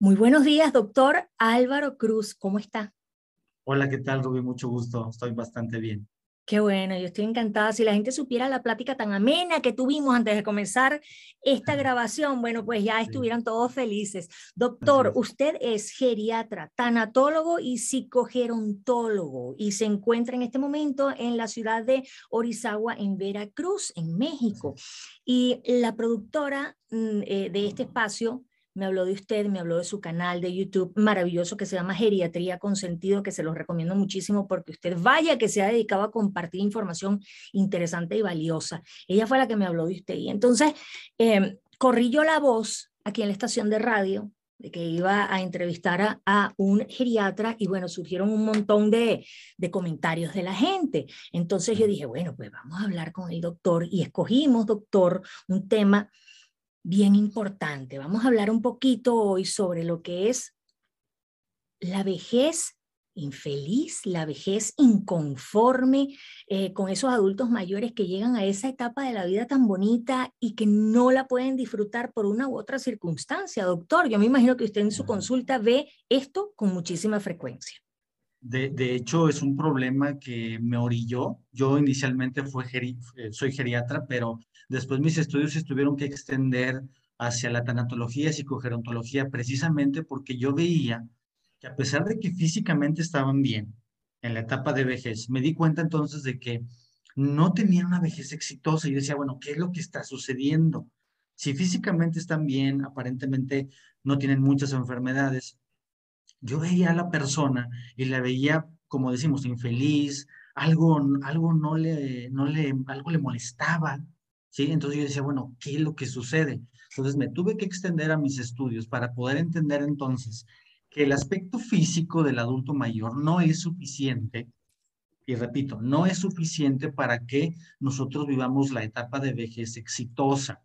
Muy buenos días, doctor Álvaro Cruz. ¿Cómo está? Hola, ¿qué tal, Rubí? Mucho gusto. Estoy bastante bien. Qué bueno, yo estoy encantada. Si la gente supiera la plática tan amena que tuvimos antes de comenzar esta grabación, bueno, pues ya estuvieran todos felices. Doctor, usted es geriatra, tanatólogo y psicogerontólogo y se encuentra en este momento en la ciudad de Orizagua, en Veracruz, en México. Y la productora mm, eh, de este espacio me habló de usted, me habló de su canal de YouTube maravilloso que se llama Geriatría con Sentido, que se los recomiendo muchísimo porque usted vaya que se ha dedicado a compartir información interesante y valiosa. Ella fue la que me habló de usted. Y entonces eh, corrí yo la voz aquí en la estación de radio de que iba a entrevistar a, un geriatra y bueno, surgieron un montón de, de, comentarios de la gente. Entonces yo dije, bueno, pues vamos a hablar con el doctor y escogimos, doctor, un tema bien importante. Vamos a hablar un poquito hoy sobre lo que es la vejez infeliz, la vejez inconforme eh, con esos adultos mayores que llegan a esa etapa de la vida tan bonita y que no la pueden disfrutar por una u otra circunstancia. Doctor, yo me imagino que usted en su consulta ve esto con muchísima frecuencia. De, de hecho, es un problema que me orilló. Yo inicialmente fue eh, soy geriatra, pero Después mis estudios se tuvieron que extender hacia la tanatología y psicogerontología precisamente porque yo veía que a pesar de que físicamente estaban bien en la etapa de vejez, me di cuenta entonces de que no tenían una vejez exitosa. Yo decía, bueno, ¿qué es lo que está sucediendo? Si físicamente están bien, aparentemente no tienen muchas enfermedades, yo veía a la persona y la veía, como decimos, infeliz, algo, algo no le, no le, algo le molestaba, ¿sí? Entonces yo decía, bueno, ¿qué es lo que sucede? Entonces me tuve que extender a mis estudios para poder entender entonces que el aspecto físico del adulto mayor no es suficiente, y repito, no es suficiente para que nosotros vivamos la etapa de vejez exitosa.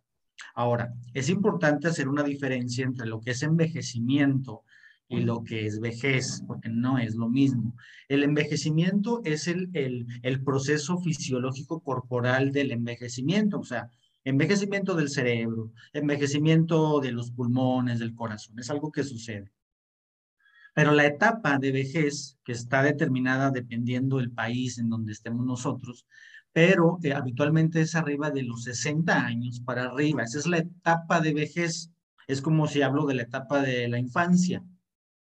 Ahora, es importante hacer una diferencia entre lo que es envejecimiento y lo que es vejez, porque no es lo mismo. El envejecimiento es el, el, el, proceso fisiológico corporal del envejecimiento, o sea, envejecimiento del cerebro, envejecimiento de los pulmones, del corazón, es algo que sucede. Pero la etapa de vejez, que está determinada dependiendo del país en donde estemos nosotros, pero eh, habitualmente es arriba de los 60 años para arriba, esa es la etapa de vejez. Es como si hablo de la etapa de la infancia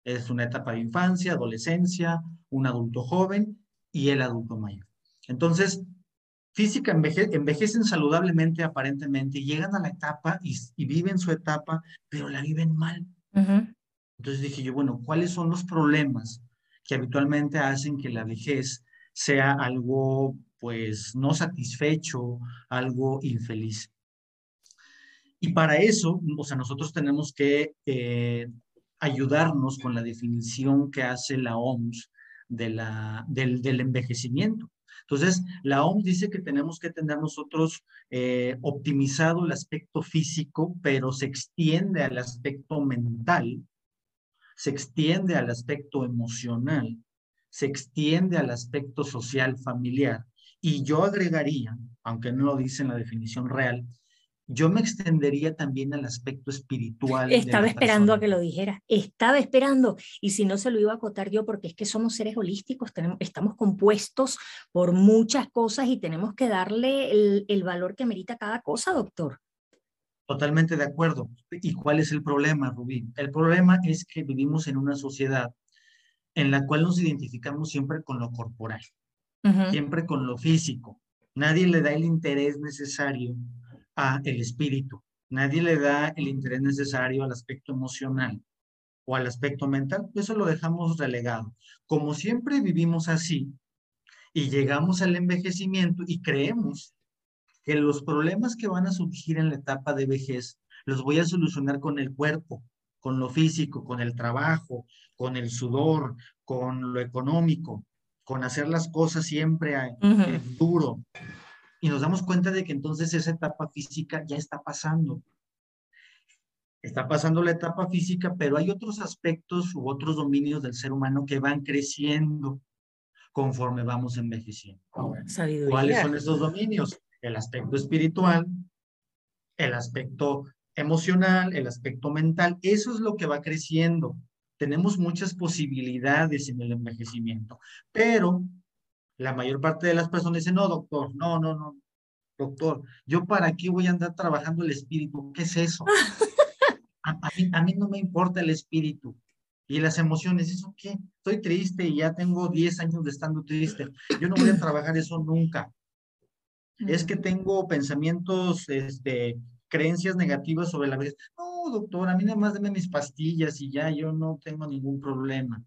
es una etapa de infancia, adolescencia, un adulto joven y el adulto mayor. Entonces, física envejecen saludablemente aparentemente, llegan a la etapa y, viven su etapa, pero la viven mal. Entonces dije yo, bueno, ¿cuáles son los problemas que habitualmente hacen que la vejez sea algo, pues, no satisfecho, algo infeliz? Y para eso, o sea, nosotros tenemos que eh, ayudarnos con la definición que hace la OMS del, del envejecimiento. Entonces, la OMS dice que tenemos que tener nosotros eh, optimizado el aspecto físico, pero se extiende al aspecto mental, se extiende al aspecto emocional, se extiende al aspecto social familiar. Y yo agregaría, aunque no lo dice en la definición real, yo me extendería también al aspecto espiritual. Estaba esperando a que lo dijera, estaba esperando, y si no se lo iba a acotar yo, porque es que somos seres holísticos, tenemos, estamos compuestos por muchas cosas y tenemos que darle el, el valor que merita cada cosa, doctor. Totalmente de acuerdo. ¿Y cuál es el problema, Rubí? El problema es que vivimos en una sociedad en la cual nos identificamos siempre con lo corporal, siempre con lo físico. Nadie le da el interés necesario a el espíritu. Nadie le da el interés necesario al aspecto emocional o al aspecto mental. Eso lo dejamos relegado. Como siempre vivimos así y llegamos al envejecimiento y creemos que los problemas que van a surgir en la etapa de vejez los voy a solucionar con el cuerpo, con lo físico, con el trabajo, con el sudor, con lo económico, con hacer las cosas siempre duro, y nos damos cuenta de que entonces esa etapa física ya está pasando. Está pasando la etapa física, pero hay otros aspectos u otros dominios del ser humano que van creciendo conforme vamos envejeciendo. ¿Cuáles son esos dominios? el aspecto espiritual, el aspecto emocional, el aspecto mental. Eso es lo que va creciendo. Tenemos muchas posibilidades en el envejecimiento, pero la mayor parte de las personas dicen, no, doctor, no, no, no, doctor, yo para qué voy a andar trabajando el espíritu, ¿qué es eso? A, mí, a mí no me importa el espíritu y las emociones, ¿eso qué? Estoy triste y ya tengo 10 años de estando triste, yo no voy a trabajar eso nunca. Es que tengo pensamientos, este, creencias negativas sobre la vejez. No, doctor, a mí nada más deme mis pastillas y ya yo no tengo ningún problema.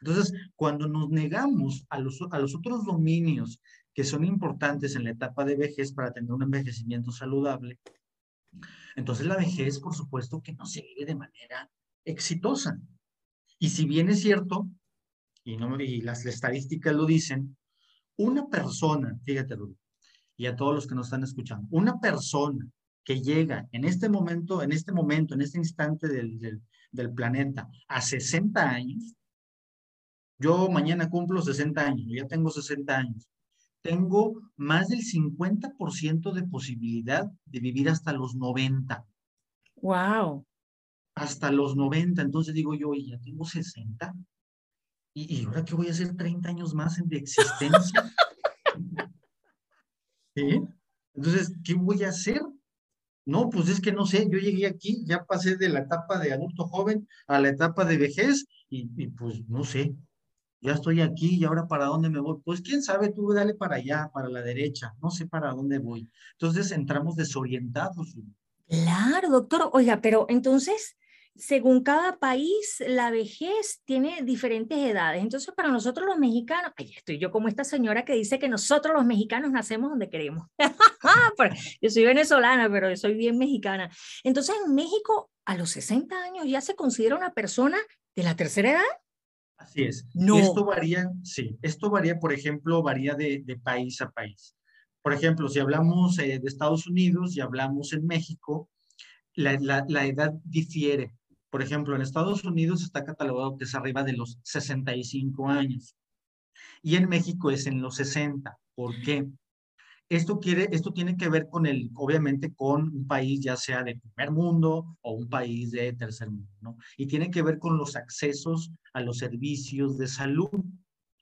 Entonces, cuando nos negamos a los, a los otros dominios que son importantes en la etapa de vejez para tener un envejecimiento saludable, entonces la vejez, por supuesto, que no se vive de manera exitosa. Y si bien es cierto, y, no, y las estadísticas lo dicen, una persona, fíjate, y a todos los que nos están escuchando, una persona que llega en este momento, en este momento, en este instante del, del, planeta a 60 años, yo mañana cumplo 60 años, ya tengo 60 años, tengo más del 50% de posibilidad de vivir hasta los 90. Wow. Hasta los 90, entonces digo yo, ya tengo 60. ¿Y, y ahora qué voy a hacer 30 años más de existencia? ¿Sí? Entonces, ¿qué voy a hacer? No, pues es que no sé, yo llegué aquí, ya pasé de la etapa de adulto joven a la etapa de vejez y, pues no sé, ya estoy aquí y ahora para dónde me voy. Pues quién sabe, tú dale para allá, para la derecha, no sé para dónde voy. Entonces entramos desorientados. Claro, doctor. Oiga, pero entonces, según cada país, la vejez tiene diferentes edades. Entonces, para nosotros los mexicanos, ahí estoy yo como esta señora que dice que nosotros los mexicanos nacemos donde queremos. yo soy venezolana, pero soy bien mexicana. Entonces, en México, a los 60 años ya se considera una persona de la tercera edad. Así es. No. Esto varía, sí, esto varía, por ejemplo, varía de, de país a país. Por ejemplo, si hablamos eh, de Estados Unidos y hablamos en México, la, la, la edad difiere. Por ejemplo, en Estados Unidos está catalogado que es arriba de los 65 años y en México es en los 60. ¿Por qué? Esto, quiere, esto tiene que ver con el, obviamente, con un país ya sea de primer mundo o un país de tercer mundo, ¿no? Y tiene que ver con los accesos a los servicios de salud,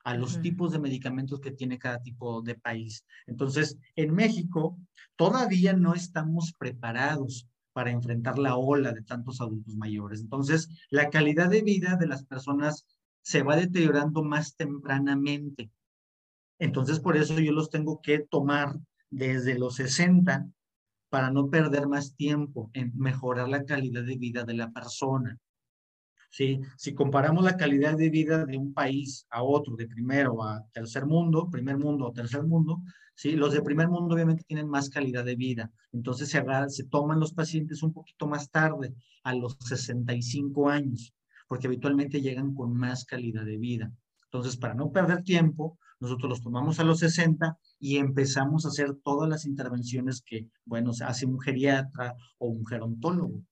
a los tipos de medicamentos que tiene cada tipo de país. Entonces, en México todavía no estamos preparados para enfrentar la ola de tantos adultos mayores. Entonces, la calidad de vida de las personas se va deteriorando más tempranamente. Entonces, por eso yo los tengo que tomar desde los 60 para no perder más tiempo en mejorar la calidad de vida de la persona. ¿Sí? Si comparamos la calidad de vida de un país a otro, de primero a tercer mundo, primer mundo o tercer mundo, ¿sí? Los de primer mundo obviamente tienen más calidad de vida. Entonces se, se toman los pacientes un poquito más tarde, a los 65 años, porque habitualmente llegan con más calidad de vida. Entonces, para no perder tiempo, nosotros los tomamos a los 60 y empezamos a hacer todas las intervenciones que, bueno, hace un geriatra o un gerontólogo.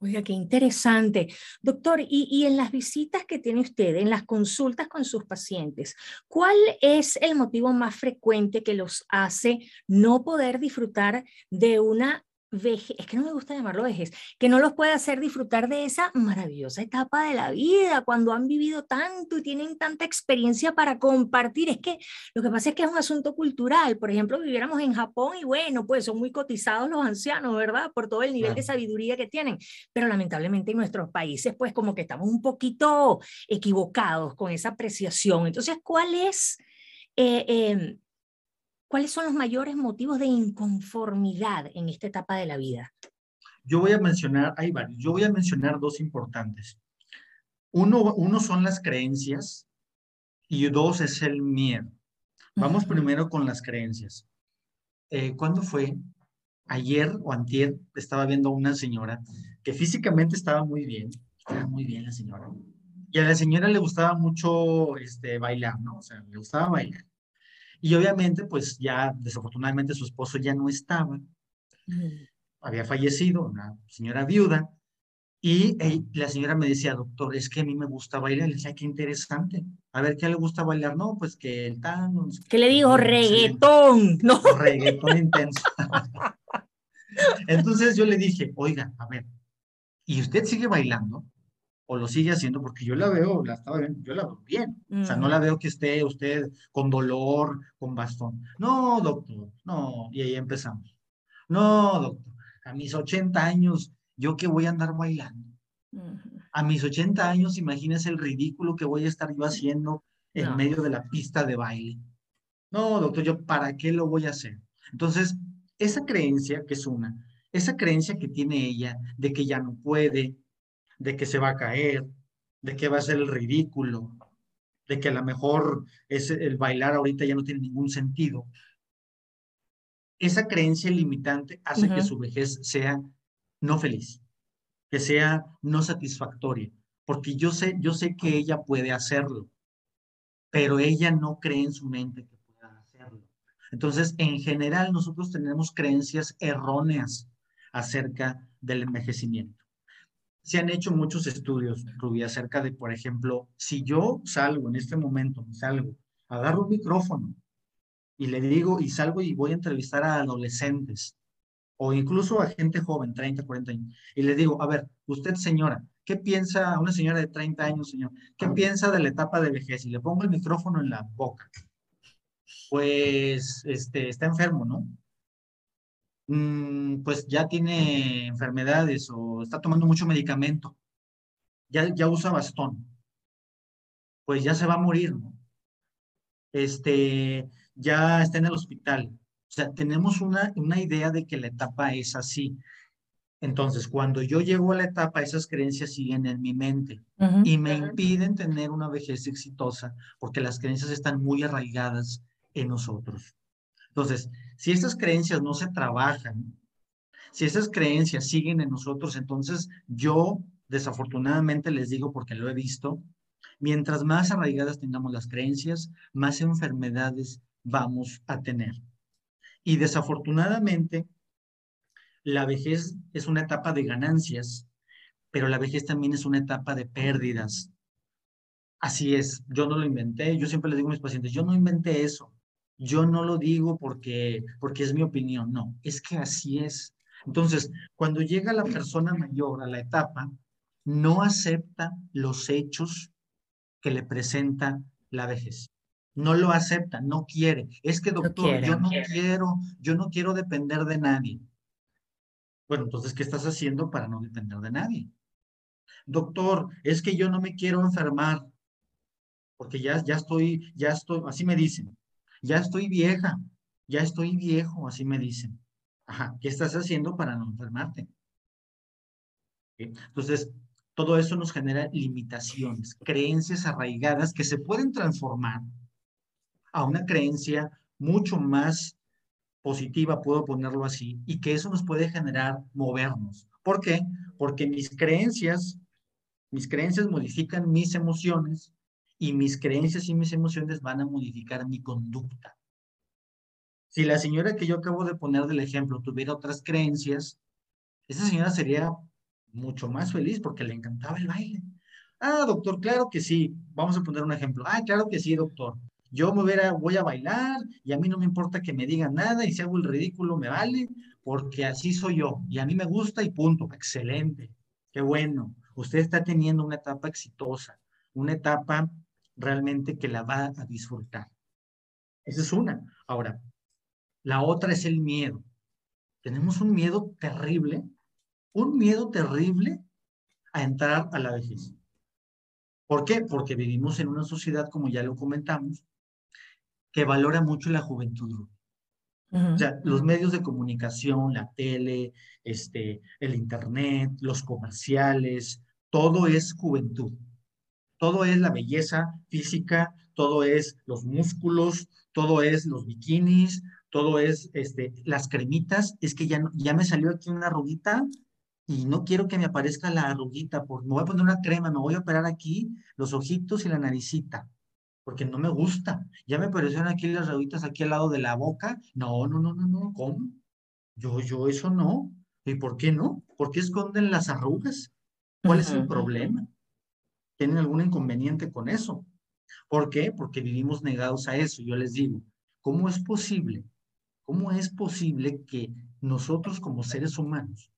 Oiga, qué interesante. Doctor, y, y, en las visitas que tiene usted, en las consultas con sus pacientes, ¿cuál es el motivo más frecuente que los hace no poder disfrutar de una vejez, es que no me gusta llamarlo vejez, que no los puede hacer disfrutar de esa maravillosa etapa de la vida, cuando han vivido tanto y tienen tanta experiencia para compartir. Es que lo que pasa es que es un asunto cultural. Por ejemplo, viviéramos en Japón y bueno, pues son muy cotizados los ancianos, ¿verdad? Por todo el nivel de sabiduría que tienen. Pero lamentablemente en nuestros países, pues como que estamos un poquito equivocados con esa apreciación. Entonces, ¿cuál es... Eh, em, ¿Cuáles son los mayores motivos de inconformidad en esta etapa de la vida? Yo voy a mencionar, hay varios, yo voy a mencionar dos importantes. Uno, uno son las creencias y dos es el miedo. Vamos primero con las creencias. Eh, ¿Cuándo fue? Ayer o antier estaba viendo a una señora que físicamente estaba muy bien, estaba muy bien la señora. Y a la señora le gustaba mucho este, bailar, ¿no? O sea, le gustaba bailar. Y obviamente, pues ya desafortunadamente su esposo ya no estaba, había fallecido, una señora viuda, Y la señora me decía, doctor, es que a mí me gusta bailar. Le decía, qué interesante. A ver, ¿qué le gusta bailar? No, pues que el tango. ¿Qué le dijo? Reggaetón. No. Reggaetón intenso. Entonces yo le dije, oiga, a ver, ¿y usted sigue bailando? ¿O lo sigue haciendo? Porque yo la veo, la estaba viendo, yo la veo bien. O sea, no la veo que esté usted con dolor, con bastón. No, doctor, no. Y ahí empezamos. No, doctor, a mis 80 años ¿Yo qué voy a andar bailando? A mis 80 años, imagínese el ridículo que voy a estar yo haciendo en medio de la pista de baile. No, doctor, yo para qué lo voy a hacer. Entonces, esa creencia, que es una, esa creencia que tiene ella de que ya no puede, de que se va a caer, de que va a ser el ridículo, de que a lo mejor es el bailar ahorita ya no tiene ningún sentido. Esa creencia limitante hace que su vejez sea no feliz, que sea no satisfactoria, porque yo sé, yo sé que ella puede hacerlo, pero ella no cree en su mente que pueda hacerlo. Entonces, en general, nosotros tenemos creencias erróneas acerca del envejecimiento. Se han hecho muchos estudios, Rubí, acerca de, por ejemplo, si yo salgo en este momento, salgo, agarro un micrófono y le digo, y salgo y voy a entrevistar a adolescentes o incluso a gente joven, 30, 40 años, y le digo, a ver, usted señora, ¿qué piensa, una señora de 30 años, señor, qué piensa de la etapa de vejez? Y le pongo el micrófono en la boca. Pues, este, está enfermo, ¿no? Mm, pues ya tiene enfermedades o está tomando mucho medicamento. Ya, ya usa bastón. Pues ya se va a morir, ¿no? Este, ya está en el hospital o sea, tenemos una, una idea de que la etapa es así. Entonces, cuando yo llego a la etapa, esas creencias siguen en mi mente y me impiden tener una vejez exitosa porque las creencias están muy arraigadas en nosotros. Entonces, si estas creencias no se trabajan, si esas creencias siguen en nosotros, entonces yo desafortunadamente les digo porque lo he visto, mientras más arraigadas tengamos las creencias, más enfermedades vamos a tener. Y desafortunadamente, la vejez es una etapa de ganancias, pero la vejez también es una etapa de pérdidas. Así es, yo no lo inventé, yo siempre les digo a mis pacientes, yo no inventé eso, yo no lo digo porque, porque es mi opinión, no, es que así es. Entonces, cuando llega la persona mayor a la etapa, no acepta los hechos que le presenta la vejez no lo acepta, no quiere. Es que, doctor, yo no quiero, yo no quiero depender de nadie. Bueno, entonces, ¿qué estás haciendo para no depender de nadie? Doctor, es que yo no me quiero enfermar, porque ya, ya estoy, ya estoy, así me dicen, ya estoy vieja, ya estoy viejo, así me dicen. Ajá, ¿qué estás haciendo para no enfermarte? Entonces, todo eso nos genera limitaciones, creencias arraigadas que se pueden transformar a una creencia mucho más positiva, puedo ponerlo así, y que eso nos puede generar movernos. ¿Por qué? Porque mis creencias, mis creencias modifican mis emociones y mis creencias y mis emociones van a modificar mi conducta. Si la señora que yo acabo de poner del ejemplo tuviera otras creencias, esa señora sería mucho más feliz porque le encantaba el baile. Ah, doctor, claro que sí. Vamos a poner un ejemplo. Ah, claro que sí, doctor. Yo me voy a bailar y a mí no me importa que me digan nada y si hago el ridículo me vale porque así soy yo y a mí me gusta y punto. Excelente. Qué bueno. Usted está teniendo una etapa exitosa, una etapa realmente que la va a disfrutar. Esa es una. Ahora, la otra es el miedo. Tenemos un miedo terrible, un miedo terrible a entrar a la vejez. ¿Por qué? Porque vivimos en una sociedad, como ya lo comentamos, que valora mucho la juventud. O sea, los medios de comunicación, la tele, este, el internet, los comerciales, todo es juventud. Todo es la belleza física, todo es los músculos, todo es los bikinis, todo es este, las cremitas. Es que ya, ya me salió aquí una arruguita y no quiero que me aparezca la arruguita, porque me voy a poner una crema, me voy a operar aquí los ojitos y la naricita porque no me gusta. Ya me aparecieron aquí las rayitas aquí al lado de la boca. No, no, no, no, no, ¿cómo? Yo, yo eso no. ¿Y por qué no? ¿Por qué esconden las arrugas? ¿Cuál es el problema? ¿Tienen algún inconveniente con eso? ¿Por qué? Porque vivimos negados a eso. Yo les digo, ¿cómo es posible? ¿Cómo es posible que nosotros como seres humanos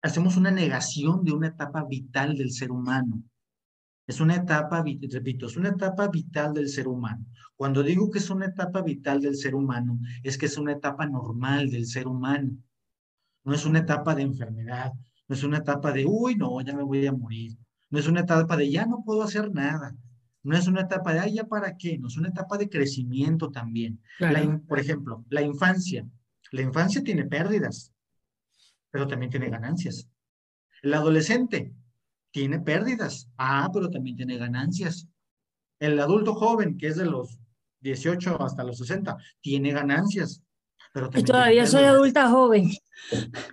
hacemos una negación de una etapa vital del ser humano? Es una etapa, repito, es una etapa vital del ser humano. Cuando digo que es una etapa vital del ser humano, es que es una etapa normal del ser humano. No es una etapa de enfermedad, no es una etapa de, uy, no, ya me voy a morir. No es una etapa de, ya no puedo hacer nada. No es una etapa de, ay, ya para qué. No es una etapa de crecimiento también. por ejemplo, la infancia. La infancia tiene pérdidas, pero también tiene ganancias. El adolescente tiene pérdidas. Ah, pero también tiene ganancias. El adulto joven, que es de los 18 hasta los 60, tiene ganancias. Pero y todavía soy adulta joven.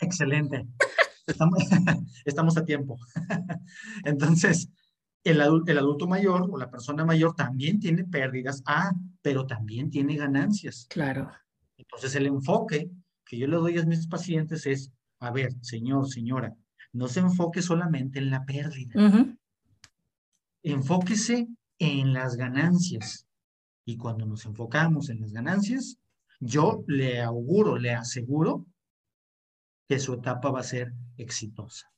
Excelente. Estamos, estamos a tiempo. Entonces, el, el adulto mayor o la persona mayor también tiene pérdidas. Ah, pero también tiene ganancias. Claro. Entonces, el enfoque que yo le doy a mis pacientes es, a ver, señor, señora, no se enfoque solamente en la pérdida. Enfóquese en las ganancias. Y cuando nos enfocamos en las ganancias, yo le auguro, le aseguro que su etapa va a ser exitosa.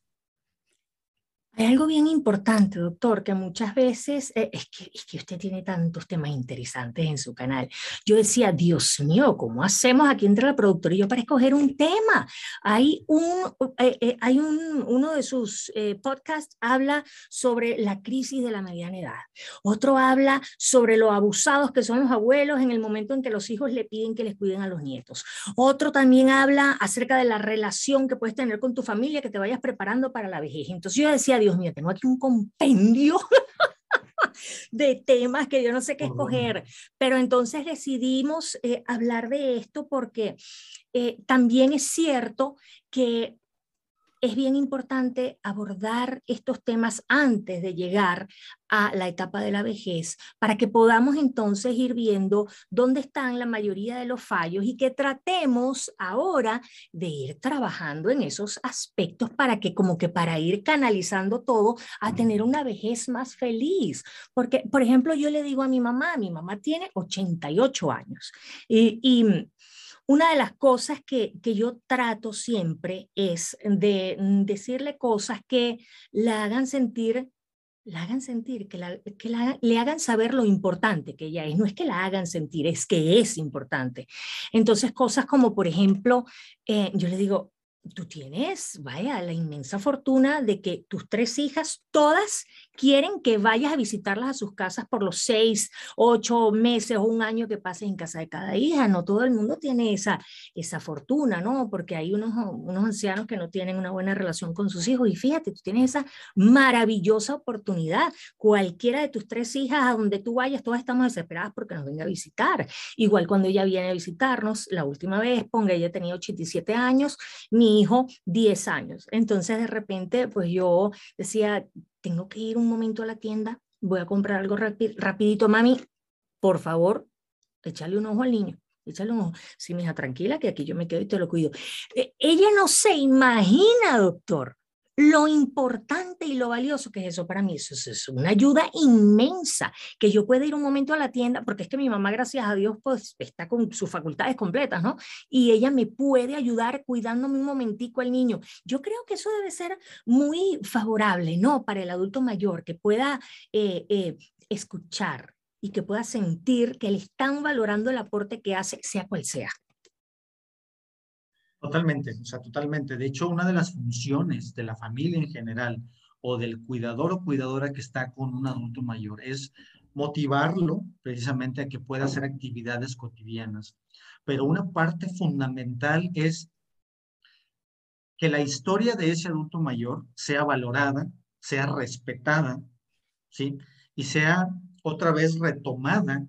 Hay algo bien importante, doctor, que muchas veces eh, es, que, es que usted tiene tantos temas interesantes en su canal. Yo decía, Dios mío, ¿cómo hacemos aquí entre la productora y yo para escoger un tema? Hay, un, eh, eh, hay un, uno de sus podcasts habla sobre la crisis de la mediana edad. Otro habla sobre lo abusados que son los abuelos en el momento en que los hijos le piden que les cuiden a los nietos. Otro también habla acerca de la relación que puedes tener con tu familia, que te vayas preparando para la vejez. Entonces yo decía, Dios mío, tengo aquí un compendio de temas que yo no sé qué escoger, pero entonces decidimos eh, hablar de esto porque eh, también es cierto que es bien importante abordar estos temas antes de llegar a la etapa de la vejez para que podamos entonces ir viendo dónde están la mayoría de los fallos y que tratemos ahora de ir trabajando en esos aspectos para que como que para ir canalizando todo a tener una vejez más feliz. Porque, por ejemplo, yo le digo a mi mamá, mi mamá tiene 88 años y, y una de las cosas que, yo trato siempre es de mm, decirle cosas que la hagan sentir la hagan sentir, que, la, que le hagan saber lo importante que ella es. No es que la hagan sentir, es que es importante. Entonces, cosas como, por ejemplo, eh, yo le digo, tú tienes, vaya, la inmensa fortuna de que tus tres hijas, todas quieren que vayas a visitarlas a sus casas por los seis, ocho meses o un año que pases en casa de cada hija. No todo el mundo tiene esa, esa fortuna, ¿no? Porque hay unos, unos ancianos que no tienen una buena relación con sus hijos. Y fíjate, tú tienes esa maravillosa oportunidad. Cualquiera de tus tres hijas, a donde tú vayas, todas estamos desesperadas porque nos venga a visitar. Igual cuando ella viene a visitarnos, la última vez, ponga, ella tenía 87 años, mi hijo 10 años. Entonces, de repente, pues yo decía, tengo que ir un momento a la tienda, voy a comprar algo rapidito, mami, por favor, échale un ojo al niño. Échale un ojo. Sí, mija, tranquila, que aquí yo me quedo y te lo cuido. Eh, ella no se imagina, doctor, lo importante y lo valioso que es eso para mí. Eso, es una ayuda inmensa, que yo pueda ir un momento a la tienda, porque es que mi mamá, gracias a Dios, pues está con sus facultades completas, ¿no? Y ella me puede ayudar cuidándome un momentico al niño. Yo creo que eso debe ser muy favorable, ¿no? Para el adulto mayor, que pueda eh, eh, escuchar y que pueda sentir que le están valorando el aporte que hace, sea cual sea. Totalmente, o sea, totalmente. De hecho, una de las funciones de la familia en general o del cuidador o cuidadora que está con un adulto mayor es motivarlo precisamente a que pueda hacer actividades cotidianas. Pero una parte fundamental es que la historia de ese adulto mayor sea valorada, sea respetada, ¿sí? Y sea otra vez retomada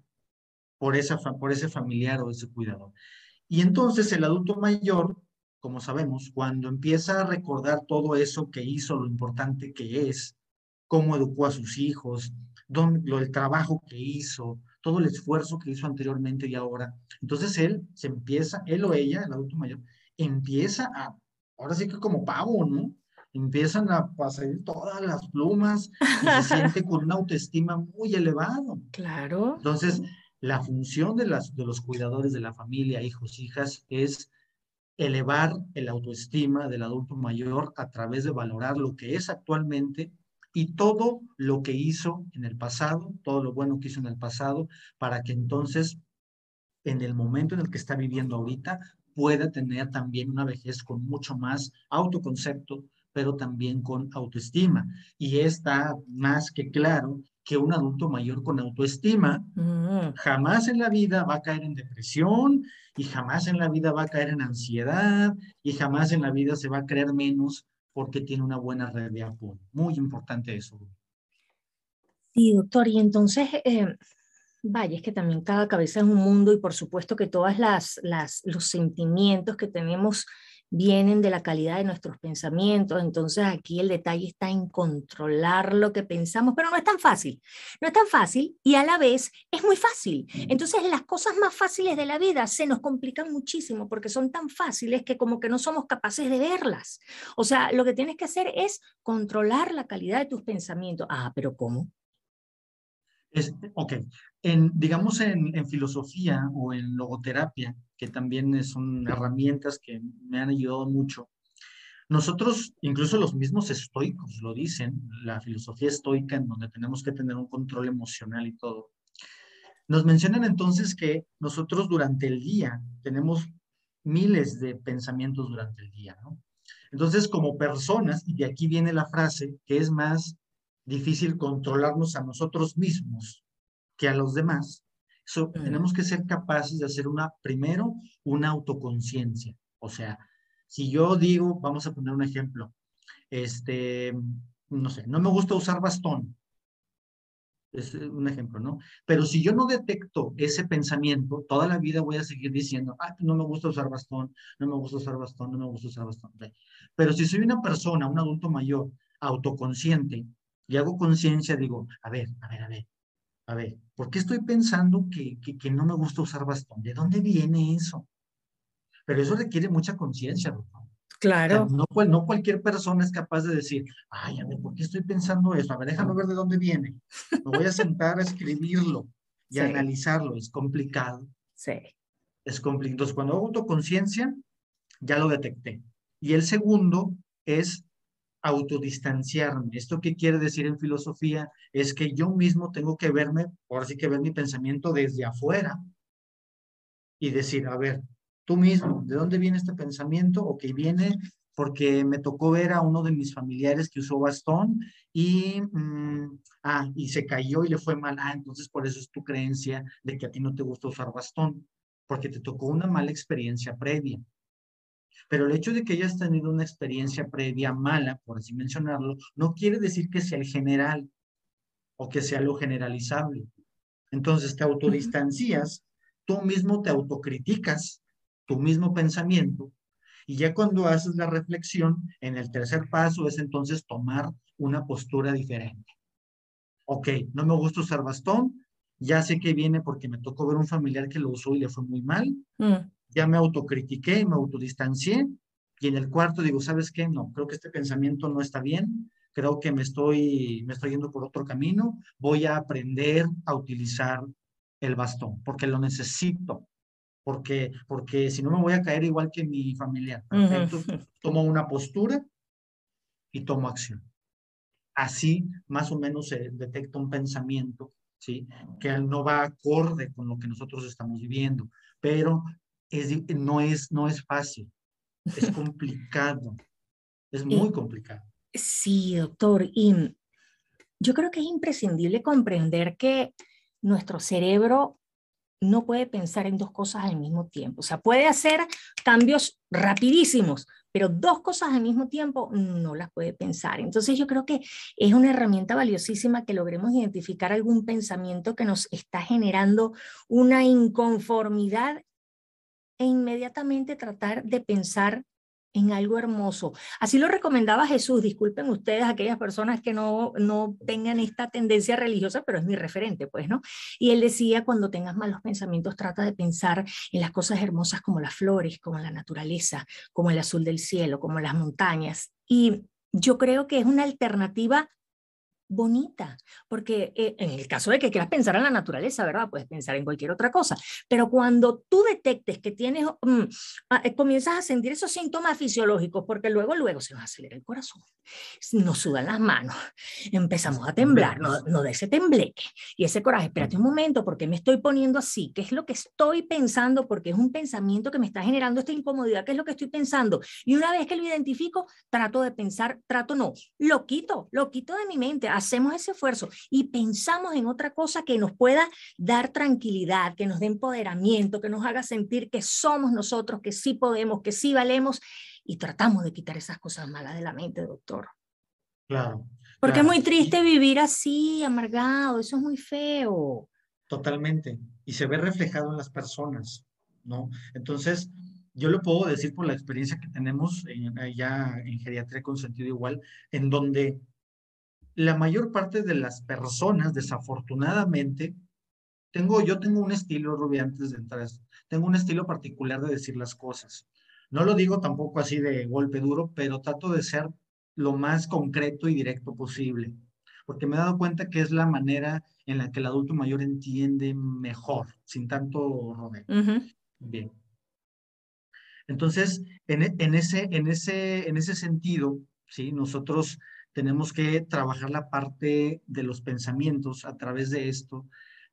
por, esa, por ese familiar o ese cuidador. Y entonces el adulto mayor como sabemos, cuando empieza a recordar todo eso que hizo, lo importante que es, cómo educó a sus hijos, lo, el trabajo que hizo, todo el esfuerzo que hizo anteriormente y ahora. Entonces él se empieza, él o ella, el adulto mayor, empieza a ahora sí que como pavo, ¿no? Empiezan a salir todas las plumas y se siente con una autoestima muy elevado. Claro. Entonces, la función de, las, de los cuidadores de la familia, hijos, hijas, es elevar el autoestima del adulto mayor a través de valorar lo que es actualmente y todo lo que hizo en el pasado, todo lo bueno que hizo en el pasado, para que entonces, en el momento en el que está viviendo ahorita, pueda tener también una vejez con mucho más autoconcepto, pero también con autoestima. Y está más que claro que un adulto mayor con autoestima mm. jamás en la vida va a caer en depresión y jamás en la vida va a caer en ansiedad y jamás en la vida se va a creer menos porque tiene una buena red de apoyo. Muy importante eso. Sí, doctor. Y entonces, eh, vaya, es que también cada cabeza es un mundo y por supuesto que todas las, las los sentimientos que tenemos vienen de la calidad de nuestros pensamientos, entonces aquí el detalle está en controlar lo que pensamos, pero no es tan fácil, no es tan fácil y a la vez es muy fácil. Entonces las cosas más fáciles de la vida se nos complican muchísimo porque son tan fáciles que como que no somos capaces de verlas. O sea, lo que tienes que hacer es controlar la calidad de tus pensamientos. Ah, pero ¿cómo? Es, ok, en, digamos en, filosofía o en logoterapia, que también son herramientas que me han ayudado mucho, nosotros, incluso los mismos estoicos lo dicen, la filosofía estoica en donde tenemos que tener un control emocional y todo, nos mencionan entonces que nosotros durante el día tenemos miles de pensamientos durante el día, ¿no? Entonces, como personas, y de aquí viene la frase, que es más difícil controlarnos a nosotros mismos que a los demás. So, tenemos que ser capaces de hacer una, primero, una autoconciencia. O sea, si yo digo, vamos a poner un ejemplo, este, no sé, no me gusta usar bastón. Es un ejemplo, ¿no? Pero si yo no detecto ese pensamiento, toda la vida voy a seguir diciendo, ah, no me gusta usar bastón, no me gusta usar bastón, no me gusta usar bastón. Pero si soy una persona, un adulto mayor, autoconsciente, y hago conciencia, digo, a ver, a ver, a ver, a ver, ¿por qué estoy pensando que, que, no me gusta usar bastón? ¿De dónde viene eso? Pero eso requiere mucha conciencia, doctor. Claro. no, no cualquier persona es capaz de decir, ay, a ver, ¿por qué estoy pensando eso? A ver, déjame ver de dónde viene. Me voy a sentar a escribirlo y a analizarlo. Es complicado. Sí. Es complicado. Entonces, cuando hago autoconciencia, ya lo detecté. Y el segundo es autodistanciarme. ¿Esto qué quiere decir en filosofía? Es que yo mismo tengo que verme, por así que ver mi pensamiento desde afuera y decir, a ver, tú mismo, ¿de dónde viene este pensamiento? O que viene porque me tocó ver a uno de mis familiares que usó bastón y, mm, ah, y se cayó y le fue mal. Ah, entonces por eso es tu creencia de que a ti no te gusta usar bastón, porque te tocó una mala experiencia previa. Pero el hecho de que hayas tenido una experiencia previa mala, por así mencionarlo, no quiere decir que sea el general o que sea lo generalizable. Entonces te autodistancias, tú mismo te autocriticas, tu mismo pensamiento, y ya cuando haces la reflexión, en el tercer paso es entonces tomar una postura diferente. Ok, no me gusta usar bastón, ya sé que viene porque me tocó ver un familiar que lo usó y le fue muy mal. Mm ya me autocritiqué, me autodistancié y en el cuarto digo, ¿sabes qué? No, creo que este pensamiento no está bien, creo que me estoy, me estoy yendo por otro camino, voy a aprender a utilizar el bastón porque lo necesito, porque, porque si no me voy a caer igual que mi familiar. Tomo una postura y tomo acción. Así más o menos se detecta un pensamiento, ¿sí? Que no va acorde con lo que nosotros estamos viviendo, pero no, es, no es fácil, es complicado, es muy complicado. Sí, doctor, y yo creo que es imprescindible comprender que nuestro cerebro no puede pensar en dos cosas al mismo tiempo. O sea, puede hacer cambios rapidísimos, pero dos cosas al mismo tiempo no las puede pensar. Entonces yo creo que es una herramienta valiosísima que logremos identificar algún pensamiento que nos está generando una inconformidad e inmediatamente tratar de pensar en algo hermoso. Así lo recomendaba Jesús. Disculpen ustedes aquellas personas que no, no tengan esta tendencia religiosa, pero es mi referente, pues, ¿no? Y él decía, cuando tengas malos pensamientos, trata de pensar en las cosas hermosas como las flores, como la naturaleza, como el azul del cielo, como las montañas. Y yo creo que es una alternativa bonita, porque eh, en el caso de que quieras pensar en la naturaleza, ¿verdad? Puedes pensar en cualquier otra cosa, pero cuando tú detectes que tienes, mm, ah, eh, comienzas a sentir esos síntomas fisiológicos, porque luego, luego se nos acelera el corazón, nos sudan las manos, empezamos a temblar, no, no de ese tembleque y ese coraje, espérate un momento, porque me estoy poniendo así? ¿Qué es lo que estoy pensando? Porque es un pensamiento que me está generando esta incomodidad, ¿qué es lo que estoy pensando? Y una vez que lo identifico, trato de pensar, trato no, lo quito, lo quito de mi mente, hacemos ese esfuerzo y pensamos en otra cosa que nos pueda dar tranquilidad, que nos dé empoderamiento, que nos haga sentir que somos nosotros, que sí podemos, que sí valemos y tratamos de quitar esas cosas malas de la mente, doctor. Claro. Porque es muy triste vivir así, amargado, eso es muy feo. Totalmente. Y se ve reflejado en las personas, ¿no? Entonces, yo lo puedo decir por la experiencia que tenemos allá en geriatría con sentido igual, en donde la mayor parte de las personas, desafortunadamente, tengo, yo tengo un estilo, Rubí, antes de entrar, tengo un estilo particular de decir las cosas. No lo digo tampoco así de golpe duro, pero trato de ser lo más concreto y directo posible, porque me he dado cuenta que es la manera en la que el adulto mayor entiende mejor, sin tanto rodeo. Bien. Entonces, en, en, ese, en, ese, en ese sentido, ¿sí? nosotros tenemos que trabajar la parte de los pensamientos a través de esto,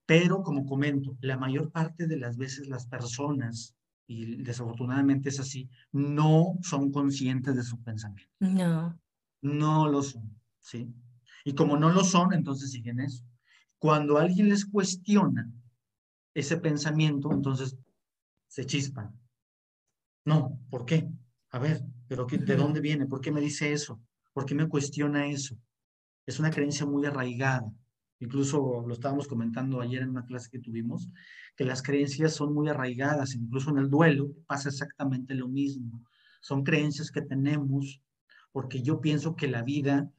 pero como comento, la mayor parte de las veces las personas, y desafortunadamente es así, no son conscientes de su pensamiento. No. No lo son, ¿sí? Y como no lo son, entonces siguen eso. Cuando alguien les cuestiona ese pensamiento, entonces se chispan. No, ¿por qué? A ver, pero ¿de dónde viene? ¿Por qué me dice eso? ¿Por qué me cuestiona eso? Es una creencia muy arraigada. Incluso lo estábamos comentando ayer en una clase que tuvimos, que las creencias son muy arraigadas, incluso en el duelo pasa exactamente lo mismo. Son creencias que tenemos porque yo pienso que la vida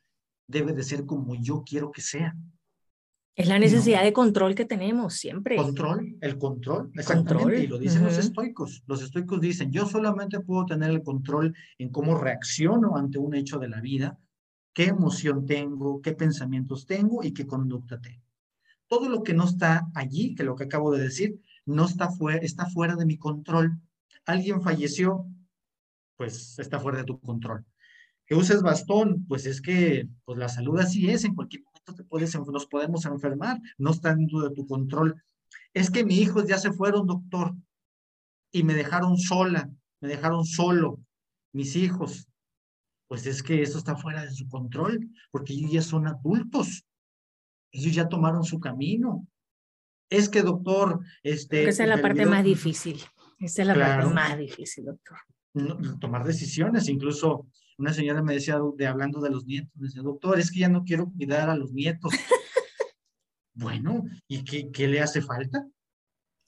debe de ser como yo quiero que sea. Es la necesidad de control que tenemos siempre. Control, el control, exactamente. Y lo dicen los estoicos. Los estoicos dicen, yo solamente puedo tener el control en cómo reacciono ante un hecho de la vida, qué emoción tengo, qué pensamientos tengo y qué conducta tengo. Todo lo que no está allí, que lo que acabo de decir, no está fuera, está fuera de mi control. Alguien falleció, pues está fuera de tu control. Que uses bastón, pues es que pues la salud así es, en cualquier te puedes, nos podemos enfermar, no está dentro de tu control. Es que mis hijos ya se fueron, doctor, y me dejaron sola, me dejaron solo, mis hijos. Pues es que eso está fuera de su control, porque ellos ya son adultos, ellos ya tomaron su camino. Es que, doctor, este... Esa es la parte más difícil, esa es la parte más difícil, doctor. tomar decisiones, incluso una señora me decía, de, hablando de los nietos, me decía, doctor, es que ya no quiero cuidar a los nietos. bueno, ¿y qué, qué le hace falta?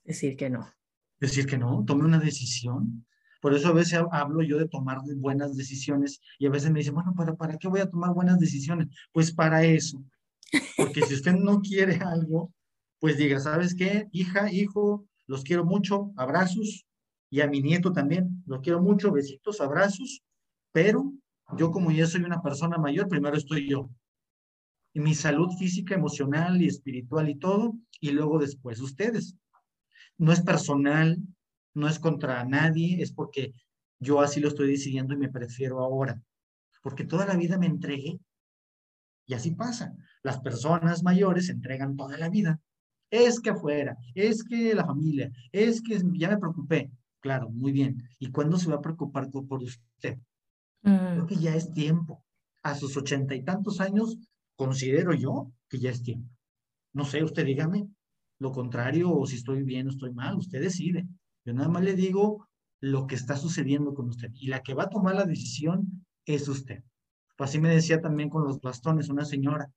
Decir que no. Decir que no, tome una decisión. Por eso a veces hablo yo de tomar buenas decisiones y a veces me dicen, bueno, ¿para, ¿para qué voy a tomar buenas decisiones? Pues para eso. Porque si usted no quiere algo, pues diga, ¿sabes qué? Hija, hijo, los quiero mucho, abrazos. Y a mi nieto también, los quiero mucho, besitos, abrazos. Pero yo como ya soy una persona mayor, primero estoy yo. Y mi salud física, emocional y espiritual y todo, y luego después ustedes. No es personal, no es contra nadie, es porque yo así lo estoy decidiendo y me prefiero ahora. Porque toda la vida me entregué. Y así pasa. Las personas mayores entregan toda la vida. Es que afuera, es que la familia, es que ya me preocupé. Claro, muy bien. ¿Y cuándo se va a preocupar por usted? Creo que ya es tiempo. A sus ochenta y tantos años, considero yo que ya es tiempo. No sé, usted dígame lo contrario o si estoy bien o estoy mal, usted decide. Yo nada más le digo lo que está sucediendo con usted y la que va a tomar la decisión es usted. así me decía también con los bastones una señora.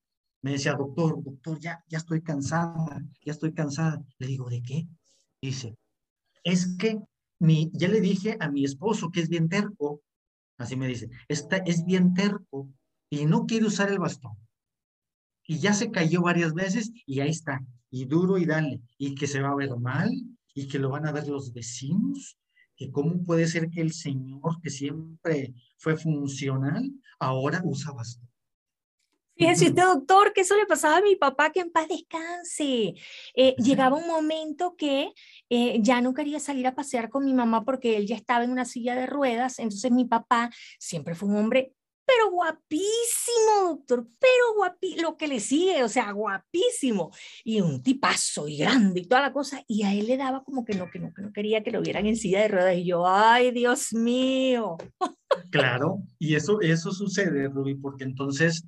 Me decía, doctor, doctor, ya, ya estoy cansada, ya estoy cansada. Le digo, ¿de qué? Dice, es que mi, ya le dije a mi esposo que es bien terco así me dice, es bien terco y no quiere usar el bastón. Y ya se cayó varias veces y ahí está, y duro y dale, y que se va a ver mal, y que lo van a ver los vecinos, que cómo puede ser que el Señor, que siempre fue funcional, ahora usa bastón. Fíjese usted, doctor, que eso le pasaba a mi papá, que en paz descanse. Eh, llegaba un momento que eh, ya no quería salir a pasear con mi mamá porque él ya estaba en una silla de ruedas, entonces mi papá siempre fue un hombre pero guapísimo, doctor, pero guapísimo, lo que le sigue, o sea, guapísimo, y un tipazo y grande y toda la cosa, y a él le daba como que no, que no, que no quería que lo vieran en silla de ruedas, y yo, ay, Dios mío. Claro, y eso, eso sucede, Ruby, porque entonces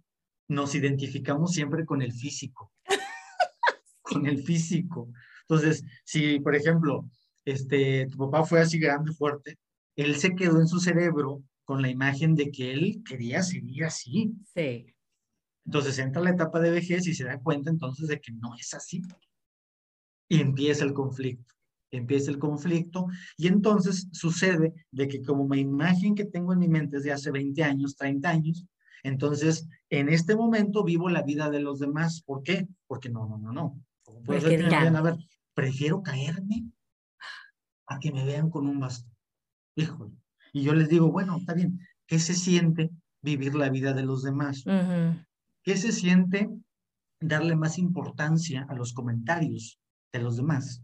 nos identificamos siempre con el físico, con el físico. Entonces, si, por ejemplo, este, tu papá fue así grande, fuerte, él se quedó en su cerebro con la imagen de que él quería seguir así. Sí. Entonces entra la etapa de vejez y se da cuenta entonces de que no es así. Y empieza el conflicto. Empieza el conflicto y entonces sucede de que como mi imagen que tengo en mi mente es de hace 20 años, 30 años, entonces en este momento vivo la vida de los demás. ¿Por qué? Porque no, no, no, no. Puede ser que a ver, prefiero caerme a que me vean con un bastón. Híjole, y yo les digo, bueno, está bien, ¿qué se siente vivir la vida de los demás? ¿Qué se siente darle más importancia a los comentarios de los demás?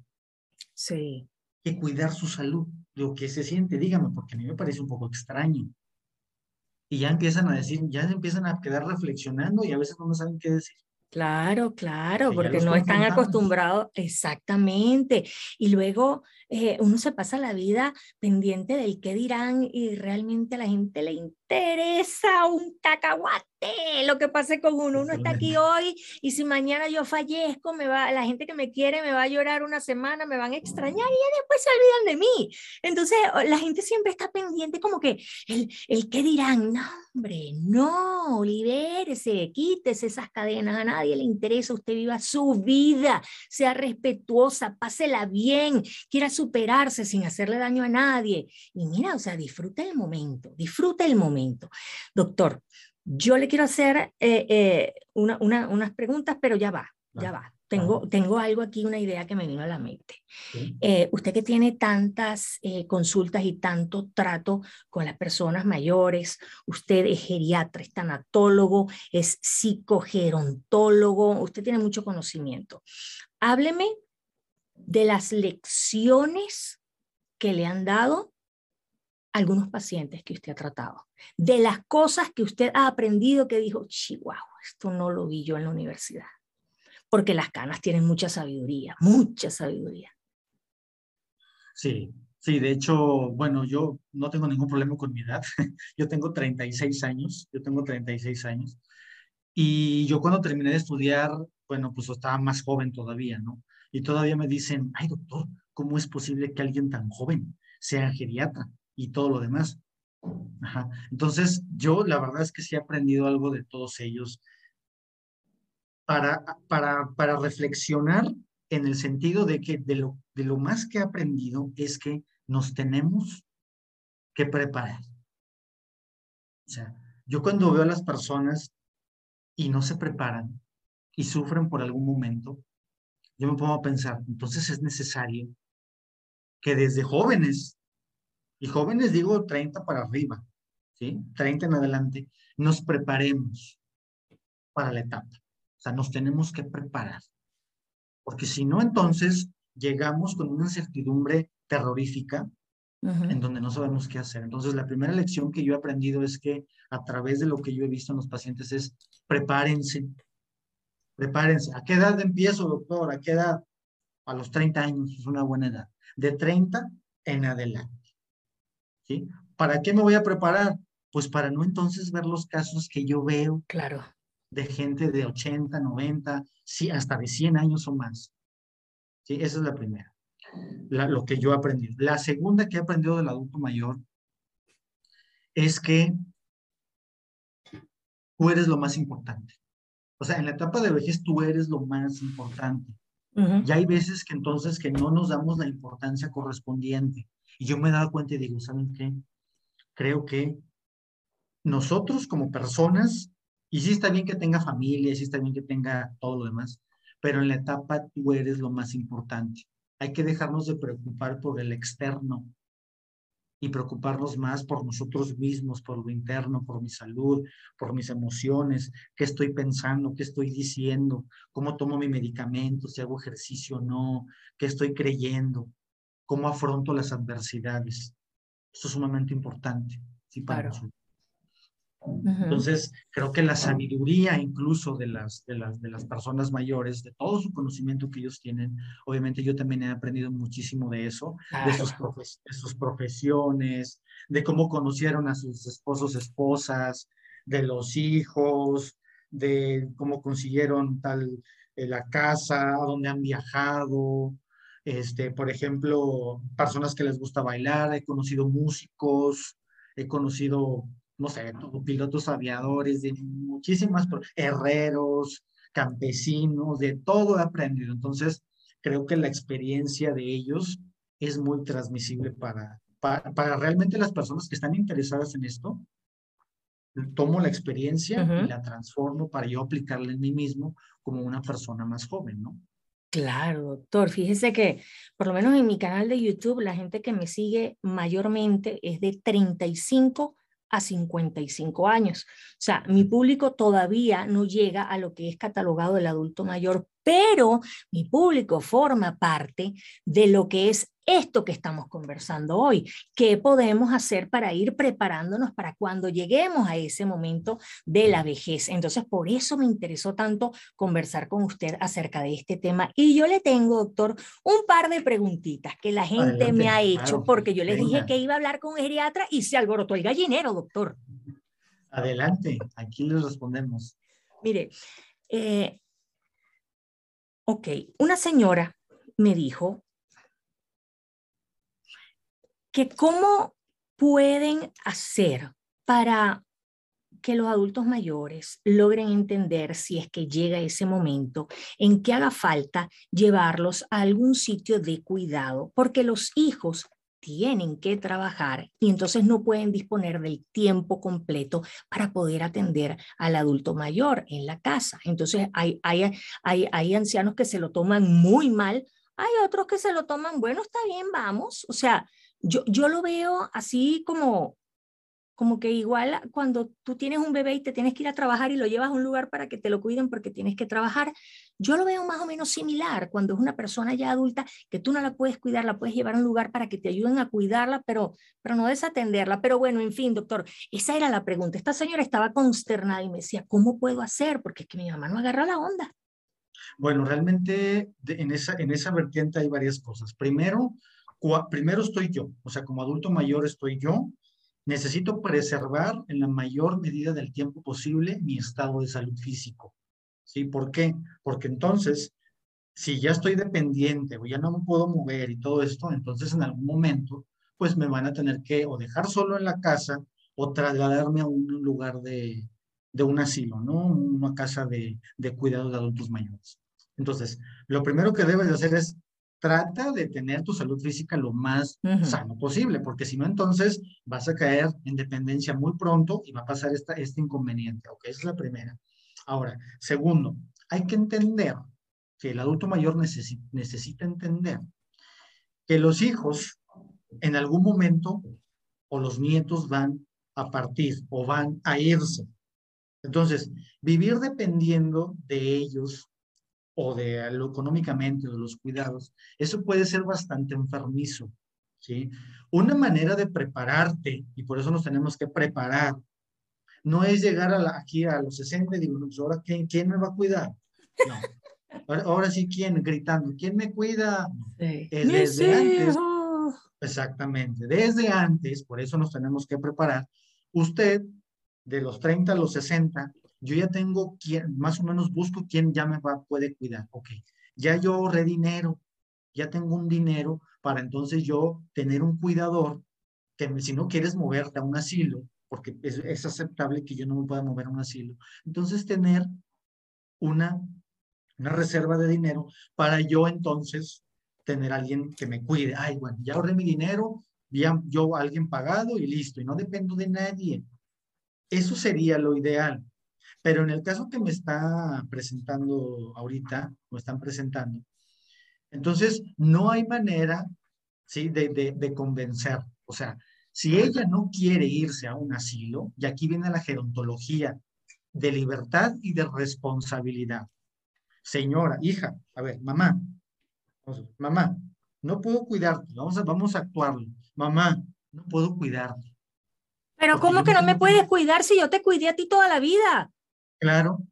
Sí. Que cuidar su salud. Lo que se siente, dígame, porque a mí me parece un poco extraño. Y ya empiezan a decir, ya empiezan a quedar reflexionando y a veces no saben qué decir. Claro, claro, porque no están acostumbrados, exactamente. Y luego eh, uno se pasa la vida pendiente del qué dirán y realmente a la gente le interesa un cacahuate lo que pase con uno. Uno está aquí hoy y si mañana yo fallezco, me va, la gente que me quiere me va a llorar una semana, me van a extrañar y después se olvidan de mí. Entonces la gente siempre está pendiente como que el, el qué dirán, no, hombre, no, libérese, quítese esas cadenas, a nadie le interesa, usted viva su vida, sea respetuosa, pásela bien, quiera superarse sin hacerle daño a nadie. Y mira, o sea, disfruta el momento, disfruta el momento. Doctor, yo le quiero hacer eh, eh, una, unas preguntas, pero ya va, ya va. Tengo, tengo algo aquí, una idea que me vino a la mente. Eh, usted que tiene tantas consultas y tanto trato con las personas mayores, usted es geriatra, es tanatólogo, es psicogerontólogo, usted tiene mucho conocimiento. Hábleme de las lecciones que le han dado algunos pacientes que usted ha tratado, de las cosas que usted ha aprendido que dijo, chihuahua, esto no lo vi yo en la universidad, porque las canas tienen mucha sabiduría, mucha sabiduría. Sí, sí, de hecho, bueno, yo no tengo ningún problema con mi edad, yo tengo 36 años, yo tengo 36 años, y yo cuando terminé de estudiar, bueno, pues estaba más joven todavía, ¿no? Y todavía me dicen, ay doctor, ¿cómo es posible que alguien tan joven sea geriatra y todo lo demás? Entonces, yo la verdad es que sí he aprendido algo de todos ellos para, para, para reflexionar en el sentido de que de lo, de lo más que he aprendido es que nos tenemos que preparar. O sea, yo cuando veo a las personas y no se preparan y sufren por algún momento, yo me pongo a pensar, entonces es necesario que desde jóvenes, y jóvenes digo 30 para arriba, ¿sí? 30 en adelante, nos preparemos para la etapa. O sea, nos tenemos que preparar. Porque si no, entonces llegamos con una incertidumbre terrorífica en donde no sabemos qué hacer. Entonces, la primera lección que yo he aprendido es que a través de lo que yo he visto en los pacientes es prepárense, prepárense. ¿A qué edad empiezo, doctor? ¿A qué edad? A los 30 años, es una buena edad. De 30 en adelante. ¿Sí? ¿Para qué me voy a preparar? Pues para no entonces ver los casos que yo veo. Claro. De gente de 80, 90, sí, hasta de 100 años o más. ¿Sí? Esa es la primera. lo que yo he aprendido. La segunda que he aprendido del adulto mayor es que tú eres lo más importante. O sea, en la etapa de vejez tú eres lo más importante. Y hay veces que entonces que no nos damos la importancia correspondiente. Y yo me he dado cuenta y digo, ¿saben qué? Creo que nosotros como personas, y sí está bien que tenga familia, sí está bien que tenga todo lo demás, pero en la etapa tú eres lo más importante. Hay que dejarnos de preocupar por el externo y preocuparnos más por nosotros mismos, por lo interno, por mi salud, por mis emociones, qué estoy pensando, qué estoy diciendo, cómo tomo mi medicamento, si hago ejercicio o no, qué estoy creyendo, cómo afronto las adversidades. Esto es sumamente importante, sí, para nosotros. Entonces, creo que la sabiduría incluso de las, de, las, de las personas mayores, de todo su conocimiento que ellos tienen, obviamente yo también he aprendido muchísimo de eso, de, sus de sus profesiones, de cómo conocieron a sus esposos, esposas, de los hijos, de cómo consiguieron tal eh, la casa, a dónde han viajado, este, por ejemplo, personas que les gusta bailar, he conocido músicos, he conocido no sé, pilotos aviadores, de muchísimas, herreros, campesinos, de todo he aprendido. Entonces, creo que la experiencia de ellos es muy transmisible para, para, realmente las personas que están interesadas en esto. Tomo la experiencia y la transformo para yo aplicarla en mí mismo como una persona más joven, ¿no? Claro, doctor. Fíjese que por lo menos en mi canal de YouTube, la gente que me sigue mayormente es de 35 a 55 años. O sea, mi público todavía no llega a lo que es catalogado el adulto mayor, pero mi público forma parte de lo que es esto que estamos conversando hoy. ¿Qué podemos hacer para ir preparándonos para cuando lleguemos a ese momento de la vejez? Entonces, por eso me interesó tanto conversar con usted acerca de este tema. Y yo le tengo, doctor, un par de preguntitas que la gente me ha hecho, porque yo les dije que iba a hablar con un geriatra y se alborotó el gallinero, doctor. Adelante, aquí les respondemos. Mire, eh, Ok, una señora me dijo que cómo pueden hacer para que los adultos mayores logren entender si es que llega ese momento en que haga falta llevarlos a algún sitio de cuidado, porque los hijos tienen que trabajar y entonces no pueden disponer del tiempo completo para poder atender al adulto mayor en la casa. Entonces hay, hay, hay, hay ancianos que se lo toman muy mal, hay otros que se lo toman, bueno, está bien, vamos. O sea, yo, yo lo veo así como, como que igual cuando tú tienes un bebé y te tienes que ir a trabajar y lo llevas a un lugar para que te lo cuiden porque tienes que trabajar, yo lo veo más o menos similar cuando es una persona ya adulta que tú no la puedes cuidar, la puedes llevar a un lugar para que te ayuden a cuidarla, pero, pero no desatenderla. Pero bueno, en fin, doctor, esa era la pregunta. Esta señora estaba consternada y me decía, ¿cómo puedo hacer? Porque es que mi mamá no agarra la onda. Bueno, realmente en, esa, en esa vertiente hay varias cosas. Primero, primero estoy yo, o sea, como adulto mayor estoy yo necesito preservar en la mayor medida del tiempo posible mi estado de salud físico. ¿Sí? ¿Por qué? Porque entonces, si ya estoy dependiente o ya no me puedo mover y todo esto, entonces en algún momento, pues me van a tener que o dejar solo en la casa o trasladarme a un lugar de, de un asilo, ¿no? Una casa de, de cuidado de adultos mayores. Entonces, lo primero que debes de hacer es trata de tener tu salud física lo más sano posible, porque si no, entonces vas a caer en dependencia muy pronto y va a pasar esta, este inconveniente. Ok, esa es la primera. Ahora, segundo, hay que entender que el adulto mayor necesita, necesita entender que los hijos en algún momento o los nietos van a partir o van a irse. Entonces, vivir dependiendo de ellos o de lo económicamente o de los cuidados, eso puede ser bastante enfermizo, ¿sí? Una manera de prepararte, y por eso nos tenemos que preparar, no es llegar a aquí a los 60 y digo, pues ahora, ¿quién, ¿quién, me va a cuidar? No. Ahora, sí, ¿quién? Gritando, ¿quién me cuida? Es desde antes. Exactamente, desde antes, por eso nos tenemos que preparar. Usted, de los 30 a los 60, yo ya tengo quien, más o menos busco quién ya me va, puede cuidar. Ok, ya yo ahorré dinero, ya tengo un dinero para entonces yo tener un cuidador que si no quieres moverte a un asilo, porque es, aceptable que yo no me pueda mover a un asilo, entonces tener una, una reserva de dinero para yo entonces tener alguien que me cuide. Ay, bueno, ya ahorré mi dinero, ya yo alguien pagado y listo, y no dependo de nadie. Eso sería lo ideal. Pero en el caso que me está presentando ahorita, me están presentando, entonces no hay manera, ¿sí? De, de, de convencer. O sea, si ella no quiere irse a un asilo, y aquí viene la gerontología de libertad y de responsabilidad. Señora, hija, a ver, mamá, mamá, no puedo cuidarte, vamos a, vamos a actuarlo. Mamá, no puedo cuidarte. Pero ¿cómo que no me puedes cuidar si yo te cuidé a ti toda la vida? Claro,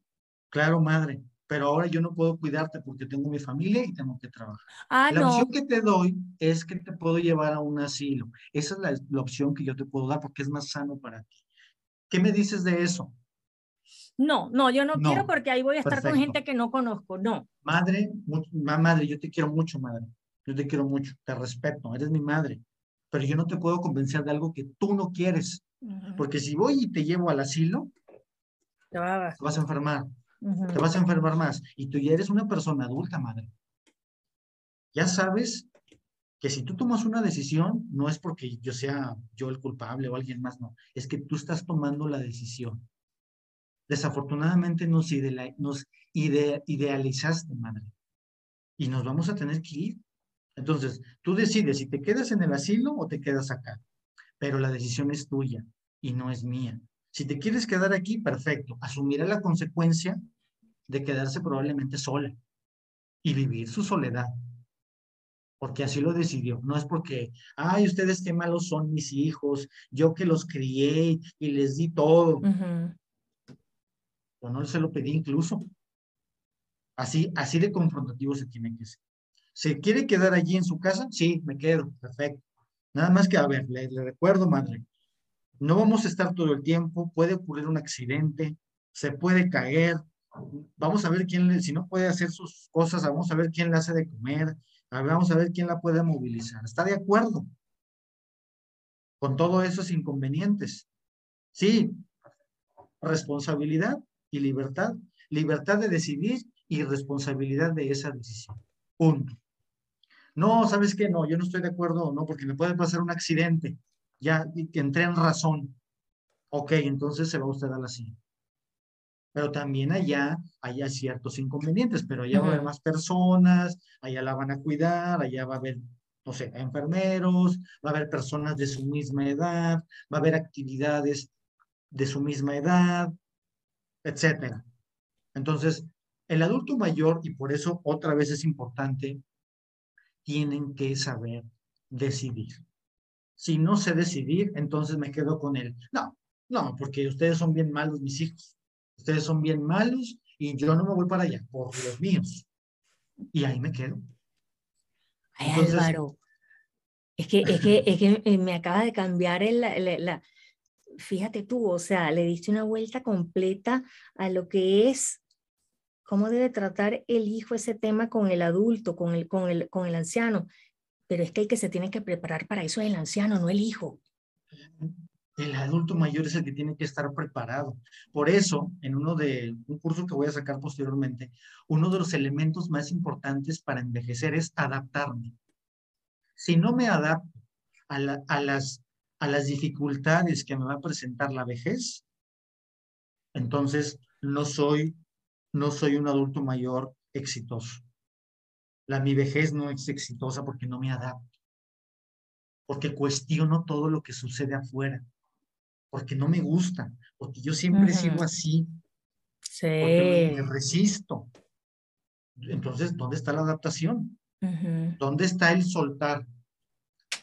claro, madre, pero ahora yo no puedo cuidarte porque tengo mi familia y tengo que trabajar. Ah, la no. opción que te doy es que te puedo llevar a un asilo. Esa es la, la opción que yo te puedo dar porque es más sano para ti. ¿Qué me dices de eso? No, no, yo no, No, quiero porque ahí voy a estar con gente que no conozco. No. Madre, madre, yo te quiero mucho, madre. Yo te quiero mucho, te respeto, eres mi madre. Pero yo no te puedo convencer de algo que tú no quieres. Porque si voy y te llevo al asilo, Te va a- te vas a enfermar, te vas a enfermar más. Y tú ya eres una persona adulta, madre. Ya sabes que si tú tomas una decisión, no es porque yo sea yo el culpable o alguien más, no. Es que tú estás tomando la decisión. Desafortunadamente nos, idea- nos ide- idealizaste, madre. Y nos vamos a tener que ir. Entonces, tú decides si te quedas en el asilo o te quedas acá. Pero la decisión es tuya y no es mía. Si te quieres quedar aquí, perfecto. Asumirá la consecuencia de quedarse probablemente sola y vivir su soledad. Porque así lo decidió. No es porque, ay, ustedes qué malos son mis hijos, yo que los crié y les di todo. Ujú. O no se lo pedí incluso. Así, así de confrontativo se tiene que ser. ¿Se quiere quedar allí en su casa? Sí, me quedo, perfecto. Nada más que, a ver, le, le recuerdo, madre, no vamos a estar todo el tiempo, puede ocurrir un accidente, se puede caer, vamos a ver quién, si no puede hacer sus cosas, vamos a ver quién le hace de comer, vamos a ver quién la puede movilizar. ¿Está de acuerdo con todos esos inconvenientes? Sí, responsabilidad y libertad, libertad de decidir y responsabilidad de esa decisión. Punto. No, ¿sabes qué? No, yo no estoy de acuerdo, no, porque me puede pasar un accidente. Ya que entré en razón. Ok, entonces se va usted a la silla. Pero también allá, allá ciertos inconvenientes, pero allá va a haber más personas, allá la van a cuidar, allá va a haber, no sé, enfermeros, va a haber personas de su misma edad, va a haber actividades de su misma edad, etcétera. Entonces, el adulto mayor, y por eso otra vez es importante, tienen que saber decidir. Si no sé decidir, entonces me quedo con él. No, no, porque ustedes son bien malos, mis hijos. Ustedes son bien malos y yo no me voy para allá por los míos. Y ahí me quedo. Ay, Entonces- Álvaro, es que, es que, es que eh, me acaba de cambiar el, la, la- la- fíjate tú, o sea, le diste una vuelta completa a lo que es, cómo debe tratar el hijo ese tema con el adulto, con el, con el, con el anciano. Pero es que el que se tiene que preparar para eso es el anciano, no el hijo. El adulto mayor es el que tiene que estar preparado. Por eso, en uno de un curso que voy a sacar posteriormente, uno de los elementos más importantes para envejecer es adaptarme. Si no me adapto a, la- a las, a las dificultades que me va a presentar la vejez, entonces no soy, no soy un adulto mayor exitoso. La mi vejez no es exitosa porque no me adapto, porque cuestiono todo lo que sucede afuera, porque no me gusta, porque yo siempre he sido Ujú. así, Sí. porque me, me resisto. Entonces, ¿dónde está la adaptación? ¿Dónde está el soltar?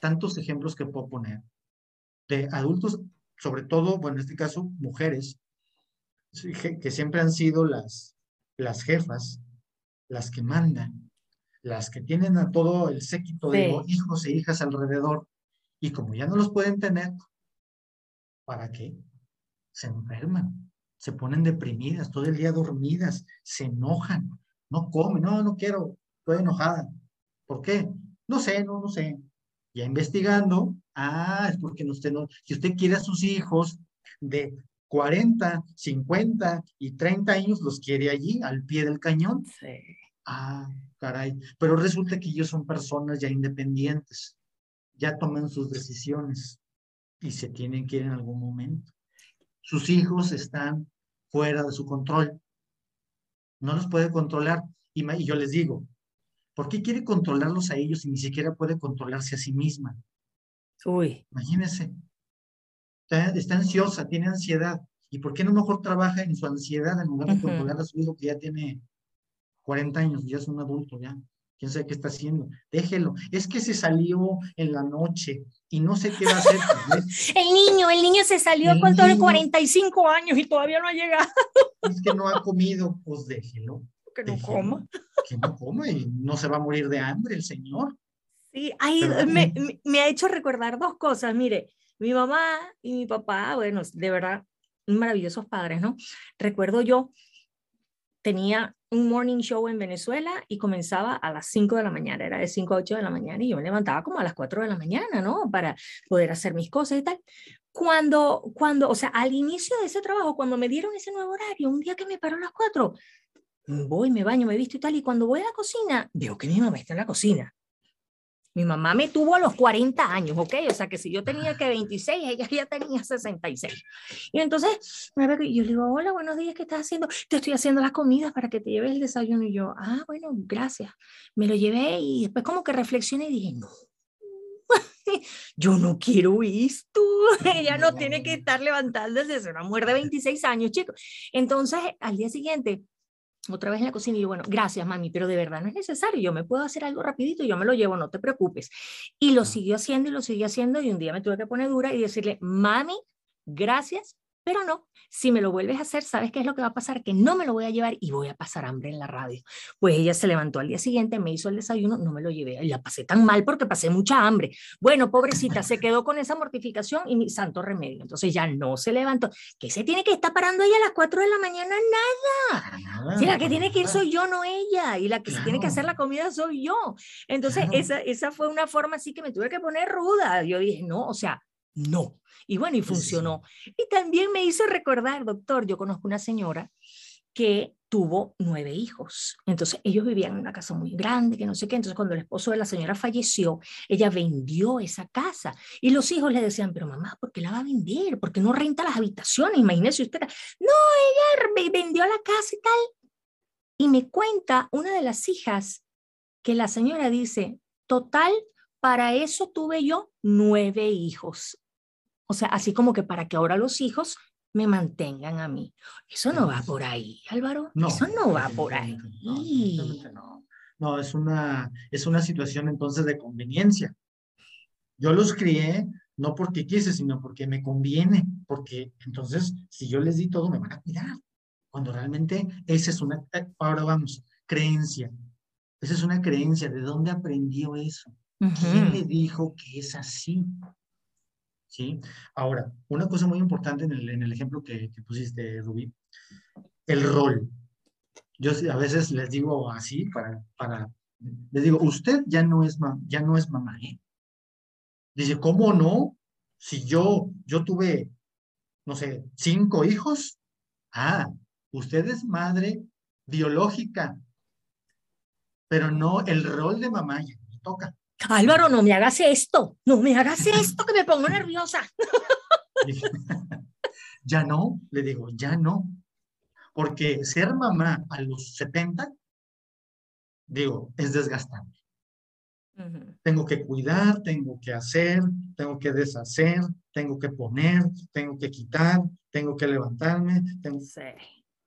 Tantos ejemplos que puedo poner de adultos, sobre todo, bueno, en este caso, mujeres, que siempre han sido las, las jefas, las que mandan, las que tienen a todo el séquito de Sí. hijos e hijas alrededor, y como ya no los pueden tener, ¿para qué? Se enferman, se ponen deprimidas, todo el día dormidas, se enojan, no comen, no, no quiero, estoy enojada. ¿Por qué? No sé, no, no sé. Ya investigando, ah, es porque usted no, si usted quiere a sus hijos de 40, 50 y 30 años, los quiere allí, al pie del cañón. Sí. Ah, caray. Pero resulta que ellos son personas ya independientes, ya toman sus decisiones y se tienen que ir en algún momento. sus hijos están fuera de su control. No los puede controlar. Y, yo les digo, ¿por qué quiere controlarlos a ellos y ni siquiera puede controlarse a sí misma? Uy. Imagínense. Está, ansiosa, tiene ansiedad. ¿Y por qué no mejor trabaja en su ansiedad en lugar de controlar a su hijo que ya tiene 40 años, ya es un adulto, ya? quién sabe qué está haciendo, déjelo. Es que se salió en la noche y no sé qué va a hacer. el niño, el niño se salió con todo 45 años y todavía no ha llegado. es que no ha comido, pues déjelo. Que no coma. Que no coma y no se va a morir de hambre el señor. Sí, me, me, ha hecho recordar dos cosas. Mire, mi mamá y mi papá, bueno, de verdad, maravillosos padres, ¿no? Recuerdo yo, tenía un morning show en Venezuela y comenzaba a las 5 de la mañana, era de 5 a 8 de la mañana y yo me levantaba como a las 4 de la mañana, ¿no? Para poder hacer mis cosas y tal. Cuando, cuando, o sea, al inicio de ese trabajo, cuando me dieron ese nuevo horario, un día que me paró a las 4, voy, me baño, me visto y tal, y cuando voy a la cocina, veo que mi mamá está en la cocina. Mi mamá me tuvo a los 40 años, ¿ok? O sea que si yo tenía que 26, ella ya tenía 66. Y entonces, yo le digo, hola, buenos días, ¿qué estás haciendo? Te estoy haciendo las comidas para que te lleves el desayuno. Y yo, ah, bueno, gracias. Me lo llevé y después como que reflexioné y dije, no, yo no quiero esto. Ella no tiene que estar levantándose, es una mujer de 26 años, chicos. Entonces, al día siguiente, otra vez en la cocina y digo, bueno, gracias mami, pero de verdad no es necesario, yo me puedo hacer algo rapidito, yo me lo llevo, no te preocupes. Y lo siguió haciendo y lo siguió haciendo y un día me tuve que poner dura y decirle, mami, gracias, pero no, si me lo vuelves a hacer, ¿sabes qué es lo que va a pasar? Que no me lo voy a llevar y voy a pasar hambre en la radio. Pues ella se levantó al día siguiente, me hizo el desayuno, no me lo llevé. Y la pasé tan mal porque pasé mucha hambre. Bueno, pobrecita, se quedó con esa mortificación y mi santo remedio. Entonces ya no se levantó. ¿Qué se tiene que estar parando ella a las 4 de la mañana? Nada. Si la que tiene que ir soy yo, no ella. Y la que se tiene que hacer la comida soy yo. Entonces esa, esa fue una forma así que me tuve que poner ruda. Yo dije, no, o sea, no. Y bueno, y funcionó. Y también me hizo recordar, doctor, yo conozco una señora que tuvo nueve hijos. Entonces ellos vivían en una casa muy grande, que no sé qué. Entonces cuando el esposo de la señora falleció, ella vendió esa casa. Y los hijos le decían, pero mamá, ¿por qué la va a vender? ¿Por qué no renta las habitaciones? Imagínese usted. No, ella vendió la casa y tal. Y me cuenta una de las hijas que la señora dice, total, para eso tuve yo nueve hijos. O sea, así como que para que ahora los hijos me mantengan a mí. Eso no va por ahí, Álvaro. No, Eso no va por ahí. No, no. es, una, es una situación entonces de conveniencia. Yo los crié no porque quise, sino porque me conviene, porque entonces si yo les di todo me van a cuidar. Cuando realmente esa es una, ahora vamos, creencia. Esa es una creencia. ¿De dónde aprendió eso? ¿Quién le dijo que es así? ¿Sí? Ahora, una cosa muy importante en el, en el ejemplo que, pusiste, Rubí, el rol. Yo a veces les digo así, para, para, les digo, usted ya no es, ya no es mamá, ¿eh? Dice, ¿cómo no? Si yo, yo tuve, no sé, cinco hijos, ah, usted es madre biológica, pero no el rol de mamá ya me toca. Álvaro, no me hagas esto, no me hagas esto, que me pongo nerviosa. ya no, le digo, ya no. Porque ser mamá a los 70, digo, es desgastante. Tengo que cuidar, tengo que hacer, tengo que deshacer, tengo que poner, tengo que quitar, tengo que levantarme. Tengo...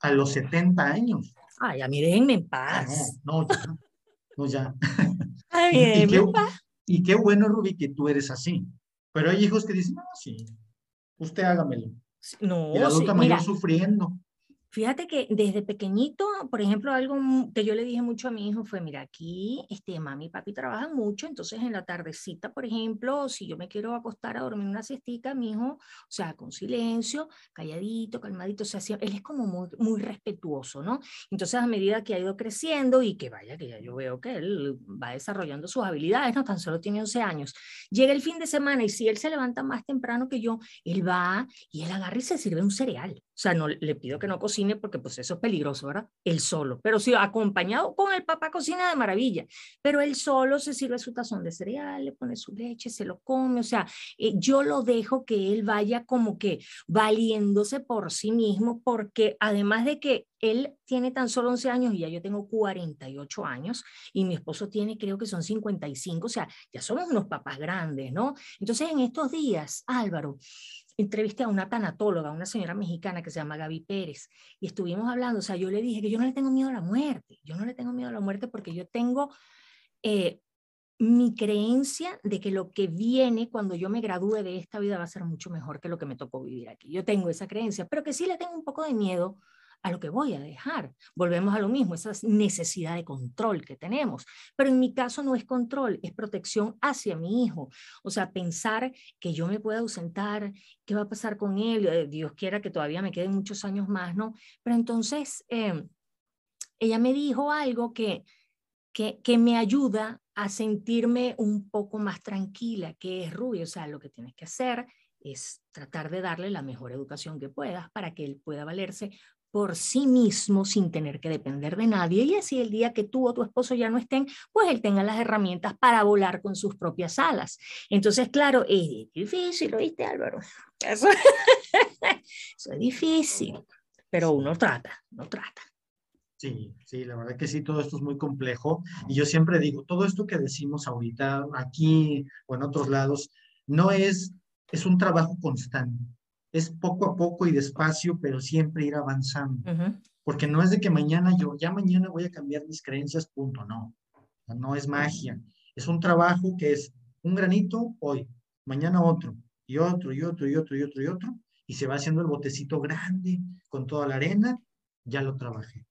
A los 70 años. Ay, a mí déjenme en ah, paz. no, no, ya. No, ya. y, qué, bueno, Rubí, que tú eres así. Pero hay hijos que dicen, no, sí, usted hágamelo. No, y la adulta mayor sufriendo. Fíjate que desde pequeñito, por ejemplo, algo que yo le dije mucho a mi hijo fue, mira, aquí este, mami y papi trabajan mucho, entonces en la tardecita, por ejemplo, si yo me quiero acostar a dormir una siestica, mi hijo, o sea, con silencio, calladito, calmadito, o sea, él es como muy, muy respetuoso, ¿no? Entonces a medida que ha ido creciendo y que vaya, que ya yo veo que él va desarrollando sus habilidades, no tan solo tiene 11 años, llega el fin de semana y si él se levanta más temprano que yo, él va y él agarra y se sirve un cereal. O sea, no le pido que no cocine porque pues eso es peligroso, ¿verdad? Él solo, pero sí acompañado con el papá cocina de maravilla, pero él solo se sirve su tazón de cereal, le pone su leche, se lo come, o sea, eh, yo lo dejo que él vaya como que valiéndose por sí mismo porque además de que él tiene tan solo 11 años y ya yo tengo 48 años y mi esposo tiene creo que son 55, o sea, ya somos unos papás grandes, ¿no? Entonces en estos días, Álvaro, entrevisté a una tanatóloga, una señora mexicana que se llama Gaby Pérez, y estuvimos hablando, o sea, yo le dije que yo no le tengo miedo a la muerte, yo no le tengo miedo a la muerte porque yo tengo eh, mi creencia de que lo que viene cuando yo me gradúe de esta vida va a ser mucho mejor que lo que me tocó vivir aquí. Yo tengo esa creencia, pero que sí le tengo un poco de miedo a lo que voy a dejar. Volvemos a lo mismo, esa necesidad de control que tenemos. Pero en mi caso no es control, es protección hacia mi hijo. O sea, pensar que yo me pueda ausentar, qué va a pasar con él, eh, Dios quiera que todavía me queden muchos años más, ¿no? Pero entonces, em, ella me dijo algo que, que, que me ayuda a sentirme un poco más tranquila, que es Rubio, o sea, lo que tienes que hacer es tratar de darle la mejor educación que puedas para que él pueda valerse por sí mismo sin tener que depender de nadie y así el día que tú o tu esposo ya no estén, pues él tenga las herramientas para volar con sus propias alas. Entonces, claro, es difícil, ¿oíste Álvaro? Eso, eso es difícil, pero uno trata, uno trata. Sí, sí, la verdad que sí, todo esto es muy complejo y yo siempre digo, todo esto que decimos ahorita aquí o en otros lados, no es, es un trabajo constante es poco a poco y despacio, pero siempre ir avanzando. Porque no es de que mañana yo, ya mañana voy a cambiar mis creencias, punto, no. No es magia. Es un trabajo que es un granito hoy, mañana otro, y otro, y otro, y otro, y otro, y otro, y se va haciendo el botecito grande con toda la arena, ya lo trabajé.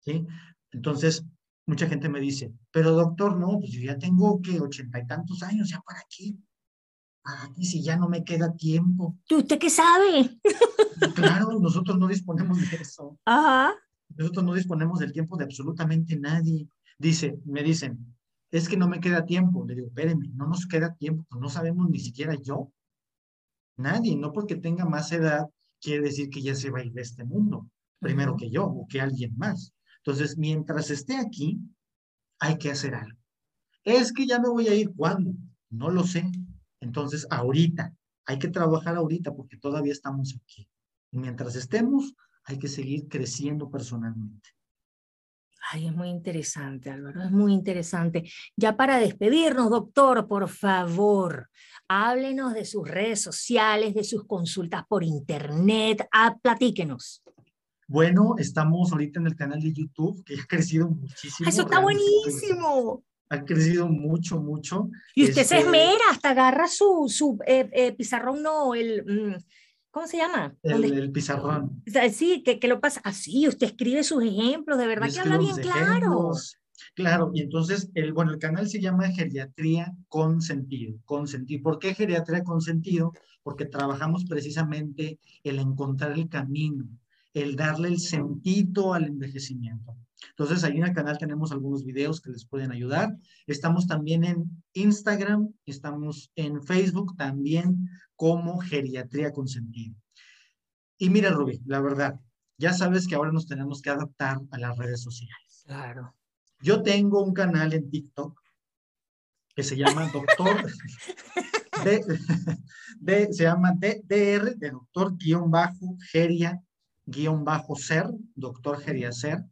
¿Sí? Entonces, mucha gente me dice, pero doctor, no, pues yo ya tengo que ochenta y tantos años, ¿ya para qué? Y si ya no me queda tiempo. ¿Y usted qué sabe? Claro, nosotros no disponemos de eso. Ajá. Nosotros no disponemos del tiempo de absolutamente nadie. Dice, me dicen, es que no me queda tiempo. Le digo, espérenme, no nos queda tiempo, pues no sabemos ni siquiera yo. Nadie, no porque tenga más edad, quiere decir que ya se va a ir de este mundo, primero que yo o que alguien más. Entonces, mientras esté aquí, hay que hacer algo. Es que ya me voy a ir, ¿cuándo? No lo sé. Entonces, ahorita, hay que trabajar ahorita porque todavía estamos aquí. Y mientras estemos, hay que seguir creciendo personalmente. Ay, es muy interesante, Álvaro, es muy interesante. Ya para despedirnos, doctor, por favor, háblenos de sus redes sociales, de sus consultas por internet, ah, platíquenos. Bueno, estamos ahorita en el canal de YouTube, que ha crecido muchísimo. Eso está buenísimo ha crecido mucho, mucho. Y usted se este esmera, hasta agarra su, su eh, eh, pizarrón, no, el, mm, ¿cómo se llama? El, pizarrón. Sí, que, que, lo pasa así, usted escribe sus ejemplos, de verdad que habla bien claro. Claro, y entonces, el, bueno, el canal se llama Geriatría con Sentido. Con sentido. ¿Por qué Geriatría con Sentido? Porque trabajamos precisamente el encontrar el camino, el darle el sentido al envejecimiento. Entonces, ahí en el canal tenemos algunos videos que les pueden ayudar. Estamos también en Instagram, estamos en Facebook también como Geriatría con Sentido. Y mira, Rubí, la verdad, ya sabes que ahora nos tenemos que adaptar a las redes sociales. Claro. Yo tengo un canal en TikTok que se llama Doctor, de, se llama DR, de Doctor guion bajo Ser, Doctor Geria Ser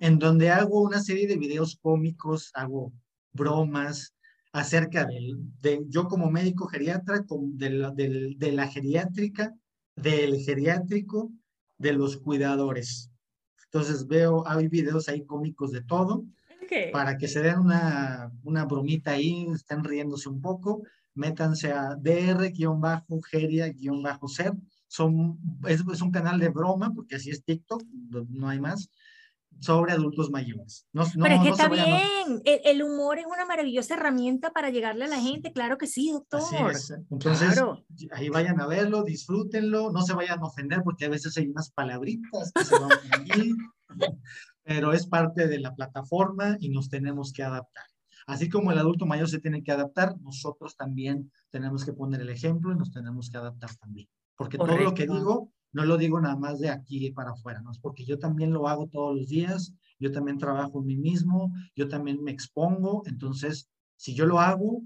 en donde hago una serie de videos cómicos, hago bromas acerca del, de yo como médico geriatra, de, de la geriátrica, del geriátrico, de los cuidadores. Entonces veo, hay videos ahí cómicos de todo, para que se den una, una bromita ahí, estén riéndose un poco, métanse a dr-geria-ser, son, es, es, un canal de broma, porque así es TikTok, no hay más, sobre adultos mayores. No, Pero es que está bien, el, humor es una maravillosa herramienta para llegarle a la gente, claro que sí, doctor. Entonces, ahí vayan a verlo, disfrútenlo, no se vayan a ofender porque a veces hay unas palabritas que se van a pero es parte de la plataforma y nos tenemos que adaptar. Así como el adulto mayor se tiene que adaptar, nosotros también tenemos que poner el ejemplo y nos tenemos que adaptar también. Porque todo lo que digo No lo digo nada más de aquí para afuera, ¿no? Es porque yo también lo hago todos los días, yo también trabajo en mí mismo, yo también me expongo, entonces, si yo lo hago,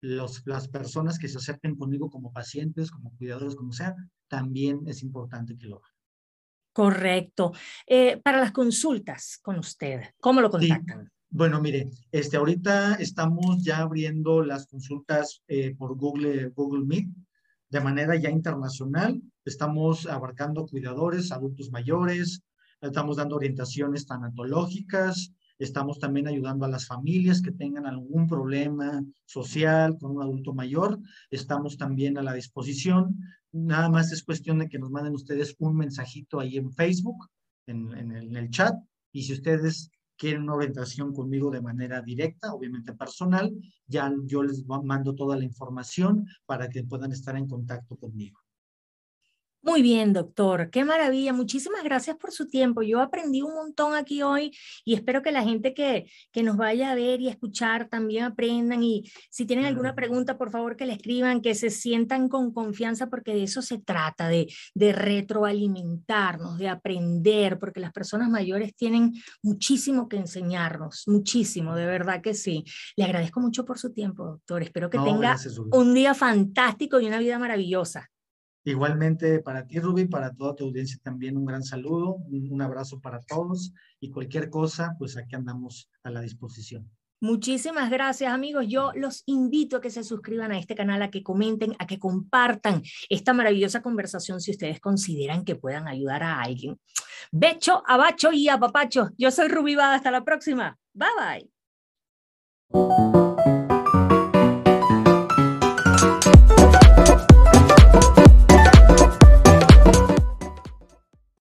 los, las personas que se acerquen conmigo como pacientes, como cuidadores, como sea, también es importante que lo hagan. Correcto. Eh, para las consultas con usted, ¿cómo lo contactan? Bueno, mire, este, ahorita estamos ya abriendo las consultas eh, por Google, Google Meet de manera ya internacional. Estamos abarcando cuidadores, adultos mayores, estamos dando orientaciones tanatológicas, estamos también ayudando a las familias que tengan algún problema social con un adulto mayor. Estamos también a la disposición. Nada más es cuestión de que nos manden ustedes un mensajito ahí en Facebook, en, en, el, en el chat. Y si ustedes quieren una orientación conmigo de manera directa, obviamente personal, ya yo les mando toda la información para que puedan estar en contacto conmigo. Muy bien, doctor. Qué maravilla. Muchísimas gracias por su tiempo. Yo aprendí un montón aquí hoy y espero que la gente que, que nos vaya a ver y a escuchar también aprendan. Y si tienen alguna pregunta, por favor que le escriban, que se sientan con confianza, porque de eso se trata, de, de retroalimentarnos, de aprender, porque las personas mayores tienen muchísimo que enseñarnos, muchísimo, de verdad que sí. Le agradezco mucho por su tiempo, doctor. Espero que tenga un día fantástico y una vida maravillosa. Igualmente para ti, Ruby, para toda tu audiencia también un gran saludo, un, abrazo para todos y cualquier cosa, pues aquí andamos a la disposición. Muchísimas gracias amigos. Yo los invito a que se suscriban a este canal, a que comenten, a que compartan esta maravillosa conversación si ustedes consideran que puedan ayudar a alguien. Becho, abacho y apapacho. Yo soy Ruby Bada. Hasta la próxima. Bye bye.